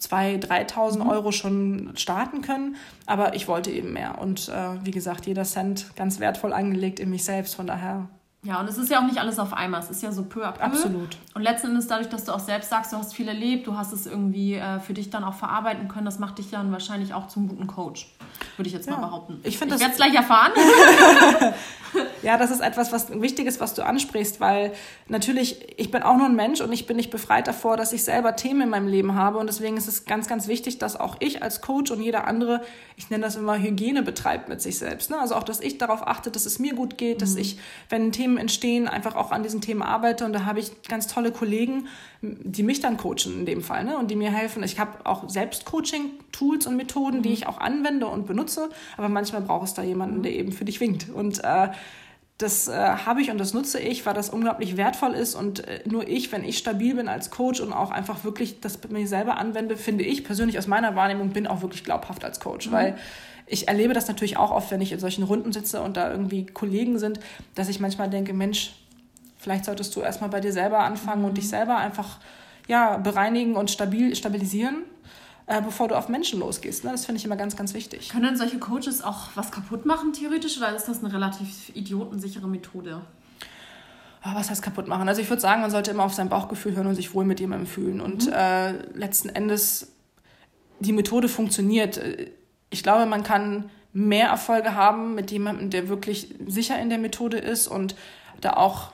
2.000, 3.000 mhm. Euro schon starten können. Aber ich wollte eben mehr. Und äh, wie gesagt, jeder Cent ganz wertvoll angelegt in mich selbst. Von daher ja, und es ist ja auch nicht alles auf einmal, es ist ja so peu à peu. Absolut. Und letzten Endes dadurch, dass du auch selbst sagst, du hast viel erlebt, du hast es irgendwie äh, für dich dann auch verarbeiten können, das macht dich dann wahrscheinlich auch zum guten Coach, würde ich jetzt ja. mal behaupten. Ich, ich werde es gleich erfahren. ja, das ist etwas, was Wichtiges, was du ansprichst, weil natürlich, ich bin auch nur ein Mensch und ich bin nicht befreit davor, dass ich selber Themen in meinem Leben habe. Und deswegen ist es ganz, ganz wichtig, dass auch ich als Coach und jeder andere, ich nenne das immer Hygiene betreibt mit sich selbst. Ne? Also auch, dass ich darauf achte, dass es mir gut geht, mhm. dass ich, wenn ein Thema Themen entstehen, einfach auch an diesen Themen arbeite. Und da habe ich ganz tolle Kollegen, die mich dann coachen in dem Fall ne? und die mir helfen. Ich habe auch selbst Coaching-Tools und Methoden, die mhm. ich auch anwende und benutze. Aber manchmal braucht es da jemanden, der eben für dich winkt. Und äh, das äh, habe ich und das nutze ich, weil das unglaublich wertvoll ist und äh, nur ich, wenn ich stabil bin als Coach und auch einfach wirklich das bei mir selber anwende, finde ich persönlich aus meiner Wahrnehmung bin auch wirklich glaubhaft als Coach, mhm. weil ich erlebe das natürlich auch oft, wenn ich in solchen Runden sitze und da irgendwie Kollegen sind, dass ich manchmal denke, Mensch, vielleicht solltest du erstmal bei dir selber anfangen und dich selber einfach ja, bereinigen und stabil, stabilisieren. äh, bevor du auf Menschen losgehst. Ne? Das finde ich immer ganz, ganz wichtig. Können solche Coaches auch was kaputt machen, theoretisch, oder ist das eine relativ idiotensichere Methode? Oh, was heißt kaputt machen? Also ich würde sagen, man sollte immer auf sein Bauchgefühl hören und sich wohl mit jemandem fühlen. Und mhm. äh, letzten Endes, die Methode funktioniert. Ich glaube, man kann mehr Erfolge haben mit jemandem, der wirklich sicher in der Methode ist und da auch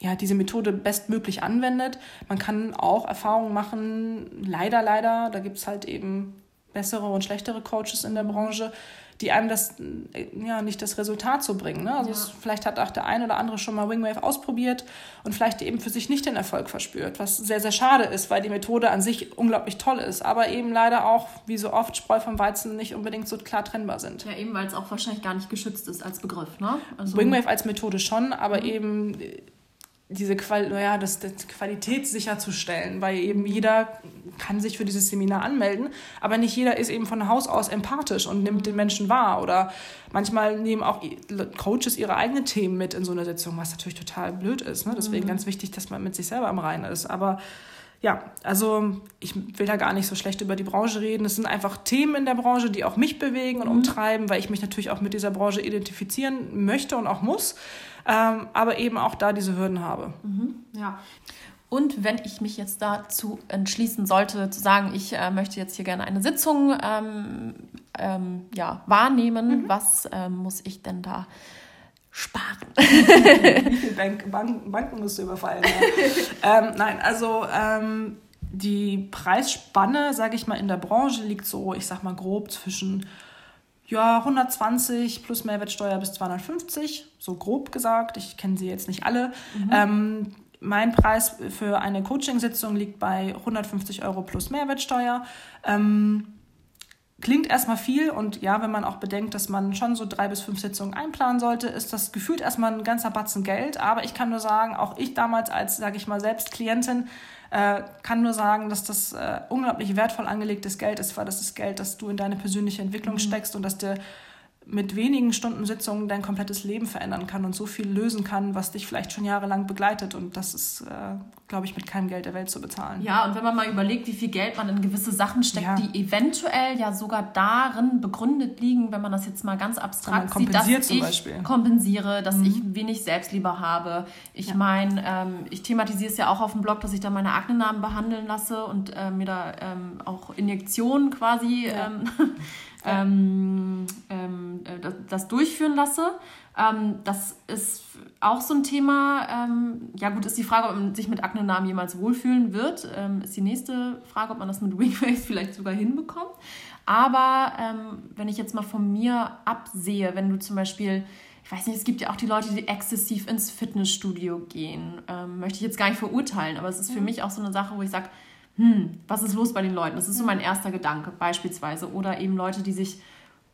ja, diese Methode bestmöglich anwendet. Man kann auch Erfahrungen machen, leider, leider, da gibt es halt eben bessere und schlechtere Coaches in der Branche, die einem das ja nicht das Resultat so bringen. Ne? Also ja. es, vielleicht hat auch der ein oder andere schon mal Wingwave ausprobiert und vielleicht eben für sich nicht den Erfolg verspürt, was sehr, sehr schade ist, weil die Methode an sich unglaublich toll ist, aber eben leider auch, wie so oft, Spreu vom Weizen nicht unbedingt so klar trennbar sind. Ja, eben weil es auch wahrscheinlich gar nicht geschützt ist als Begriff. Ne? Also Wingwave als Methode schon, aber mhm. eben diese Qual ja, das, das Qualität sicherzustellen, weil eben jeder kann sich für dieses Seminar anmelden, aber nicht jeder ist eben von Haus aus empathisch und nimmt den Menschen wahr. Oder manchmal nehmen auch Coaches ihre eigenen Themen mit in so eine Sitzung, was natürlich total blöd ist. Ne? Deswegen mhm. ganz wichtig, dass man mit sich selber am Reinen ist. Aber ja, also ich will da gar nicht so schlecht über die Branche reden. Es sind einfach Themen in der Branche, die auch mich bewegen und mhm. umtreiben, weil ich mich natürlich auch mit dieser Branche identifizieren möchte und auch muss ähm, aber eben auch da diese Hürden habe. Mhm, ja. Und wenn ich mich jetzt dazu entschließen sollte, zu sagen, ich äh, möchte jetzt hier gerne eine Sitzung ähm, ähm, ja, wahrnehmen, mhm. was ähm, muss ich denn da sparen? Wie viele Bank Bank Banken musst du überfallen? Ja? Ähm, nein, also ähm, die Preisspanne, sage ich mal, in der Branche liegt so, ich sag mal grob zwischen ja, 120 plus Mehrwertsteuer bis 250, so grob gesagt. Ich kenne sie jetzt nicht alle. Mhm. Ähm, mein Preis für eine Coachingsitzung liegt bei 150 Euro plus Mehrwertsteuer. Ähm, klingt erstmal viel und ja, wenn man auch bedenkt, dass man schon so drei bis fünf Sitzungen einplanen sollte, ist das gefühlt erstmal ein ganzer Batzen Geld. Aber ich kann nur sagen, auch ich damals als, sage ich mal, selbst Klientin äh, kann nur sagen, dass das äh, unglaublich wertvoll angelegtes Geld ist, weil das ist Geld, das du in deine persönliche Entwicklung mhm. steckst und dass dir mit wenigen Stunden Sitzungen dein komplettes Leben verändern kann und so viel lösen kann, was dich vielleicht schon jahrelang begleitet. Und das ist, äh, glaube ich, mit keinem Geld der Welt zu bezahlen. Ja, und wenn man mal überlegt, wie viel Geld man in gewisse Sachen steckt, ja. die eventuell ja sogar darin begründet liegen, wenn man das jetzt mal ganz abstrakt sieht, dass ich Beispiel. kompensiere, dass mhm. ich wenig Selbstliebe habe. Ich ja. meine, ähm, ich thematisiere es ja auch auf dem Blog, dass ich da meine Aknenarben behandeln lasse und äh, mir da ähm, auch Injektionen quasi ja. ähm, ähm, ähm, äh, das, das, durchführen lasse. Ähm, das ist auch so ein Thema. Ähm, ja gut, ist die Frage, ob man sich mit Aknenamen jemals wohlfühlen wird. Ähm, ist die nächste Frage, ob man das mit Wingwave vielleicht sogar hinbekommt. Aber wenn ich jetzt mal von mir absehe, wenn du zum Beispiel ich weiß nicht, es gibt ja auch die Leute, die exzessiv ins Fitnessstudio gehen. Ähm, möchte ich jetzt gar nicht verurteilen, aber es ist für mhm. mich auch so eine Sache, wo ich sage, hm, was ist los bei den Leuten? Das ist so mein erster Gedanke beispielsweise. Oder eben Leute, die sich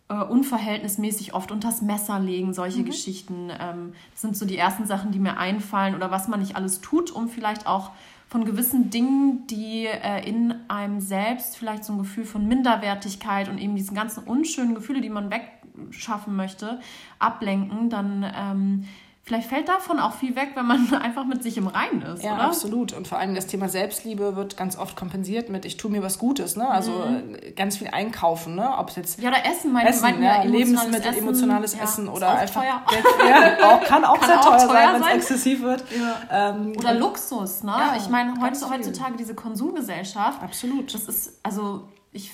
äh, unverhältnismäßig oft unters Messer legen, solche mhm. Geschichten. Ähm, das sind so die ersten Sachen, die mir einfallen oder was man nicht alles tut, um vielleicht auch von gewissen Dingen, die äh, in einem selbst vielleicht so ein Gefühl von Minderwertigkeit und eben diesen ganzen unschönen Gefühle, die man wegschaffen möchte, ablenken, dann ähm, Vielleicht fällt davon auch viel weg, wenn man einfach mit sich im Reinen ist, ja, oder? absolut. Und vor allem das Thema Selbstliebe wird ganz oft kompensiert mit, ich tue mir was Gutes, ne? Also mhm. ganz viel einkaufen, ne? Ob es jetzt ja oder Essen, mein, Essen, mein, ja, Lebensmittel, Essen, emotionales ja, Essen oder einfach Geld, ja, auch, kann auch kann sehr auch teuer, sein, wenn es exzessiv wird. Ja. Ähm, oder Luxus, ne? ich meine heutzutage diese Konsumgesellschaft. Absolut. Das ist also ich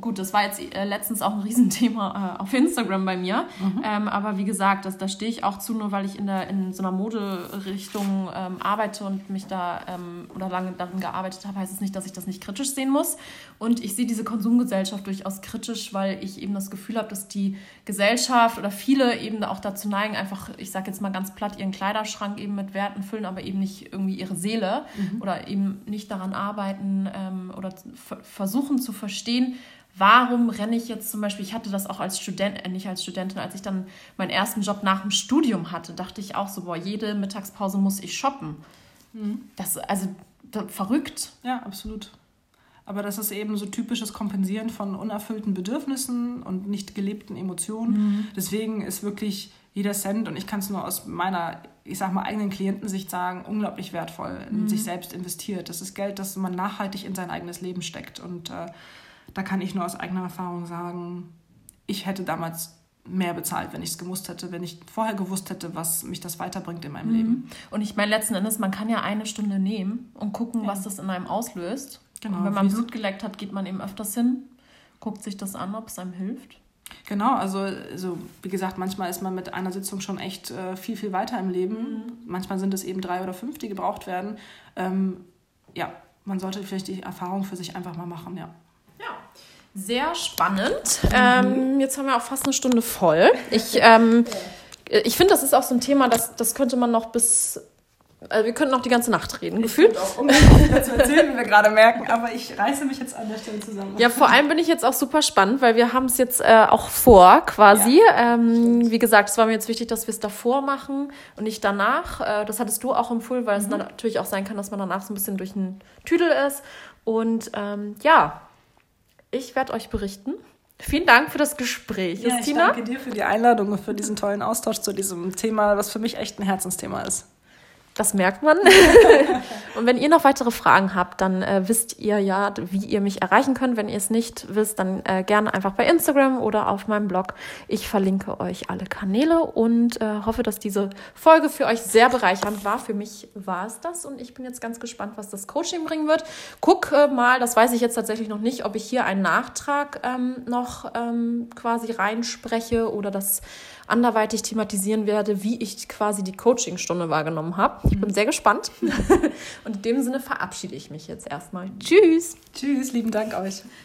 gut, das war jetzt äh, letztens auch ein Riesenthema äh, auf Instagram bei mir. Mhm. Ähm, aber wie gesagt, das, da stehe ich auch zu, nur weil ich in, der, in so einer Moderichtung ähm, arbeite und mich da ähm, oder lange darin gearbeitet habe, heißt es nicht, dass ich das nicht kritisch sehen muss. Und ich sehe diese Konsumgesellschaft durchaus kritisch, weil ich eben das Gefühl habe, dass die Gesellschaft oder viele eben auch dazu neigen, einfach, ich sage jetzt mal ganz platt, ihren Kleiderschrank eben mit Werten füllen, aber eben nicht irgendwie ihre Seele mhm. oder eben nicht daran arbeiten ähm, oder versuchen zu verstehen, warum renne ich jetzt zum Beispiel, ich hatte das auch als Student, äh, nicht als Studentin, als ich dann meinen ersten Job nach dem Studium hatte, dachte ich auch so, boah, jede Mittagspause muss ich shoppen. Mhm. Das, also das, verrückt. Ja, absolut. Aber das ist eben so typisches Kompensieren von unerfüllten Bedürfnissen und nicht gelebten Emotionen. Mhm. Deswegen ist wirklich jeder Cent, und ich kann es nur aus meiner, ich sag mal, eigenen Klientensicht sagen, unglaublich wertvoll in mhm. sich selbst investiert. Das ist Geld, das man nachhaltig in sein eigenes Leben steckt. Und äh, da kann ich nur aus eigener Erfahrung sagen, ich hätte damals mehr bezahlt, wenn ich es gewusst hätte, wenn ich vorher gewusst hätte, was mich das weiterbringt in meinem mhm. Leben. Und ich meine, letzten Endes, man kann ja eine Stunde nehmen und gucken, ja. was das in einem auslöst. Genau. Und wenn man Blut geleckt hat, geht man eben öfters hin, guckt sich das an, ob es einem hilft. Genau, also, also wie gesagt, manchmal ist man mit einer Sitzung schon echt äh, viel, viel weiter im Leben. Mhm. Manchmal sind es eben drei oder fünf, die gebraucht werden. Ähm, ja, man sollte vielleicht die Erfahrung für sich einfach mal machen, ja. Sehr spannend. Mhm. Ähm, jetzt haben wir auch fast eine Stunde voll. Ich, ähm, ich finde, das ist auch so ein Thema, das, das könnte man noch bis also wir könnten noch die ganze Nacht reden, gefühlt. Ich auch ungefähr zu erzählen, wie wir gerade merken, aber ich reiße mich jetzt an der Stelle zusammen. Ja, vor allem bin ich jetzt auch super spannend, weil wir haben es jetzt äh, auch vor, quasi. Ja, ähm, wie gesagt, es war mir jetzt wichtig, dass wir es davor machen und nicht danach. Äh, das hattest du auch empfohlen, weil mhm. es natürlich auch sein kann, dass man danach so ein bisschen durch den Tüdel ist. Und ähm, ja, ich werde euch berichten. Vielen Dank für das Gespräch, ja, Justina. Ich danke dir für die Einladung und für diesen tollen Austausch zu diesem Thema, was für mich echt ein Herzensthema ist. Das merkt man. und wenn ihr noch weitere Fragen habt, dann äh, wisst ihr ja, wie ihr mich erreichen könnt. Wenn ihr es nicht wisst, dann äh, gerne einfach bei Instagram oder auf meinem Blog. Ich verlinke euch alle Kanäle und äh, hoffe, dass diese Folge für euch sehr bereichernd war. Für mich war es das und ich bin jetzt ganz gespannt, was das Coaching bringen wird. Guck äh, mal, das weiß ich jetzt tatsächlich noch nicht, ob ich hier einen Nachtrag ähm, noch ähm, quasi reinspreche oder das anderweitig thematisieren werde, wie ich quasi die Coachingstunde wahrgenommen habe. Ich bin sehr gespannt. Und in dem Sinne verabschiede ich mich jetzt erstmal. Tschüss. Tschüss, lieben Dank euch.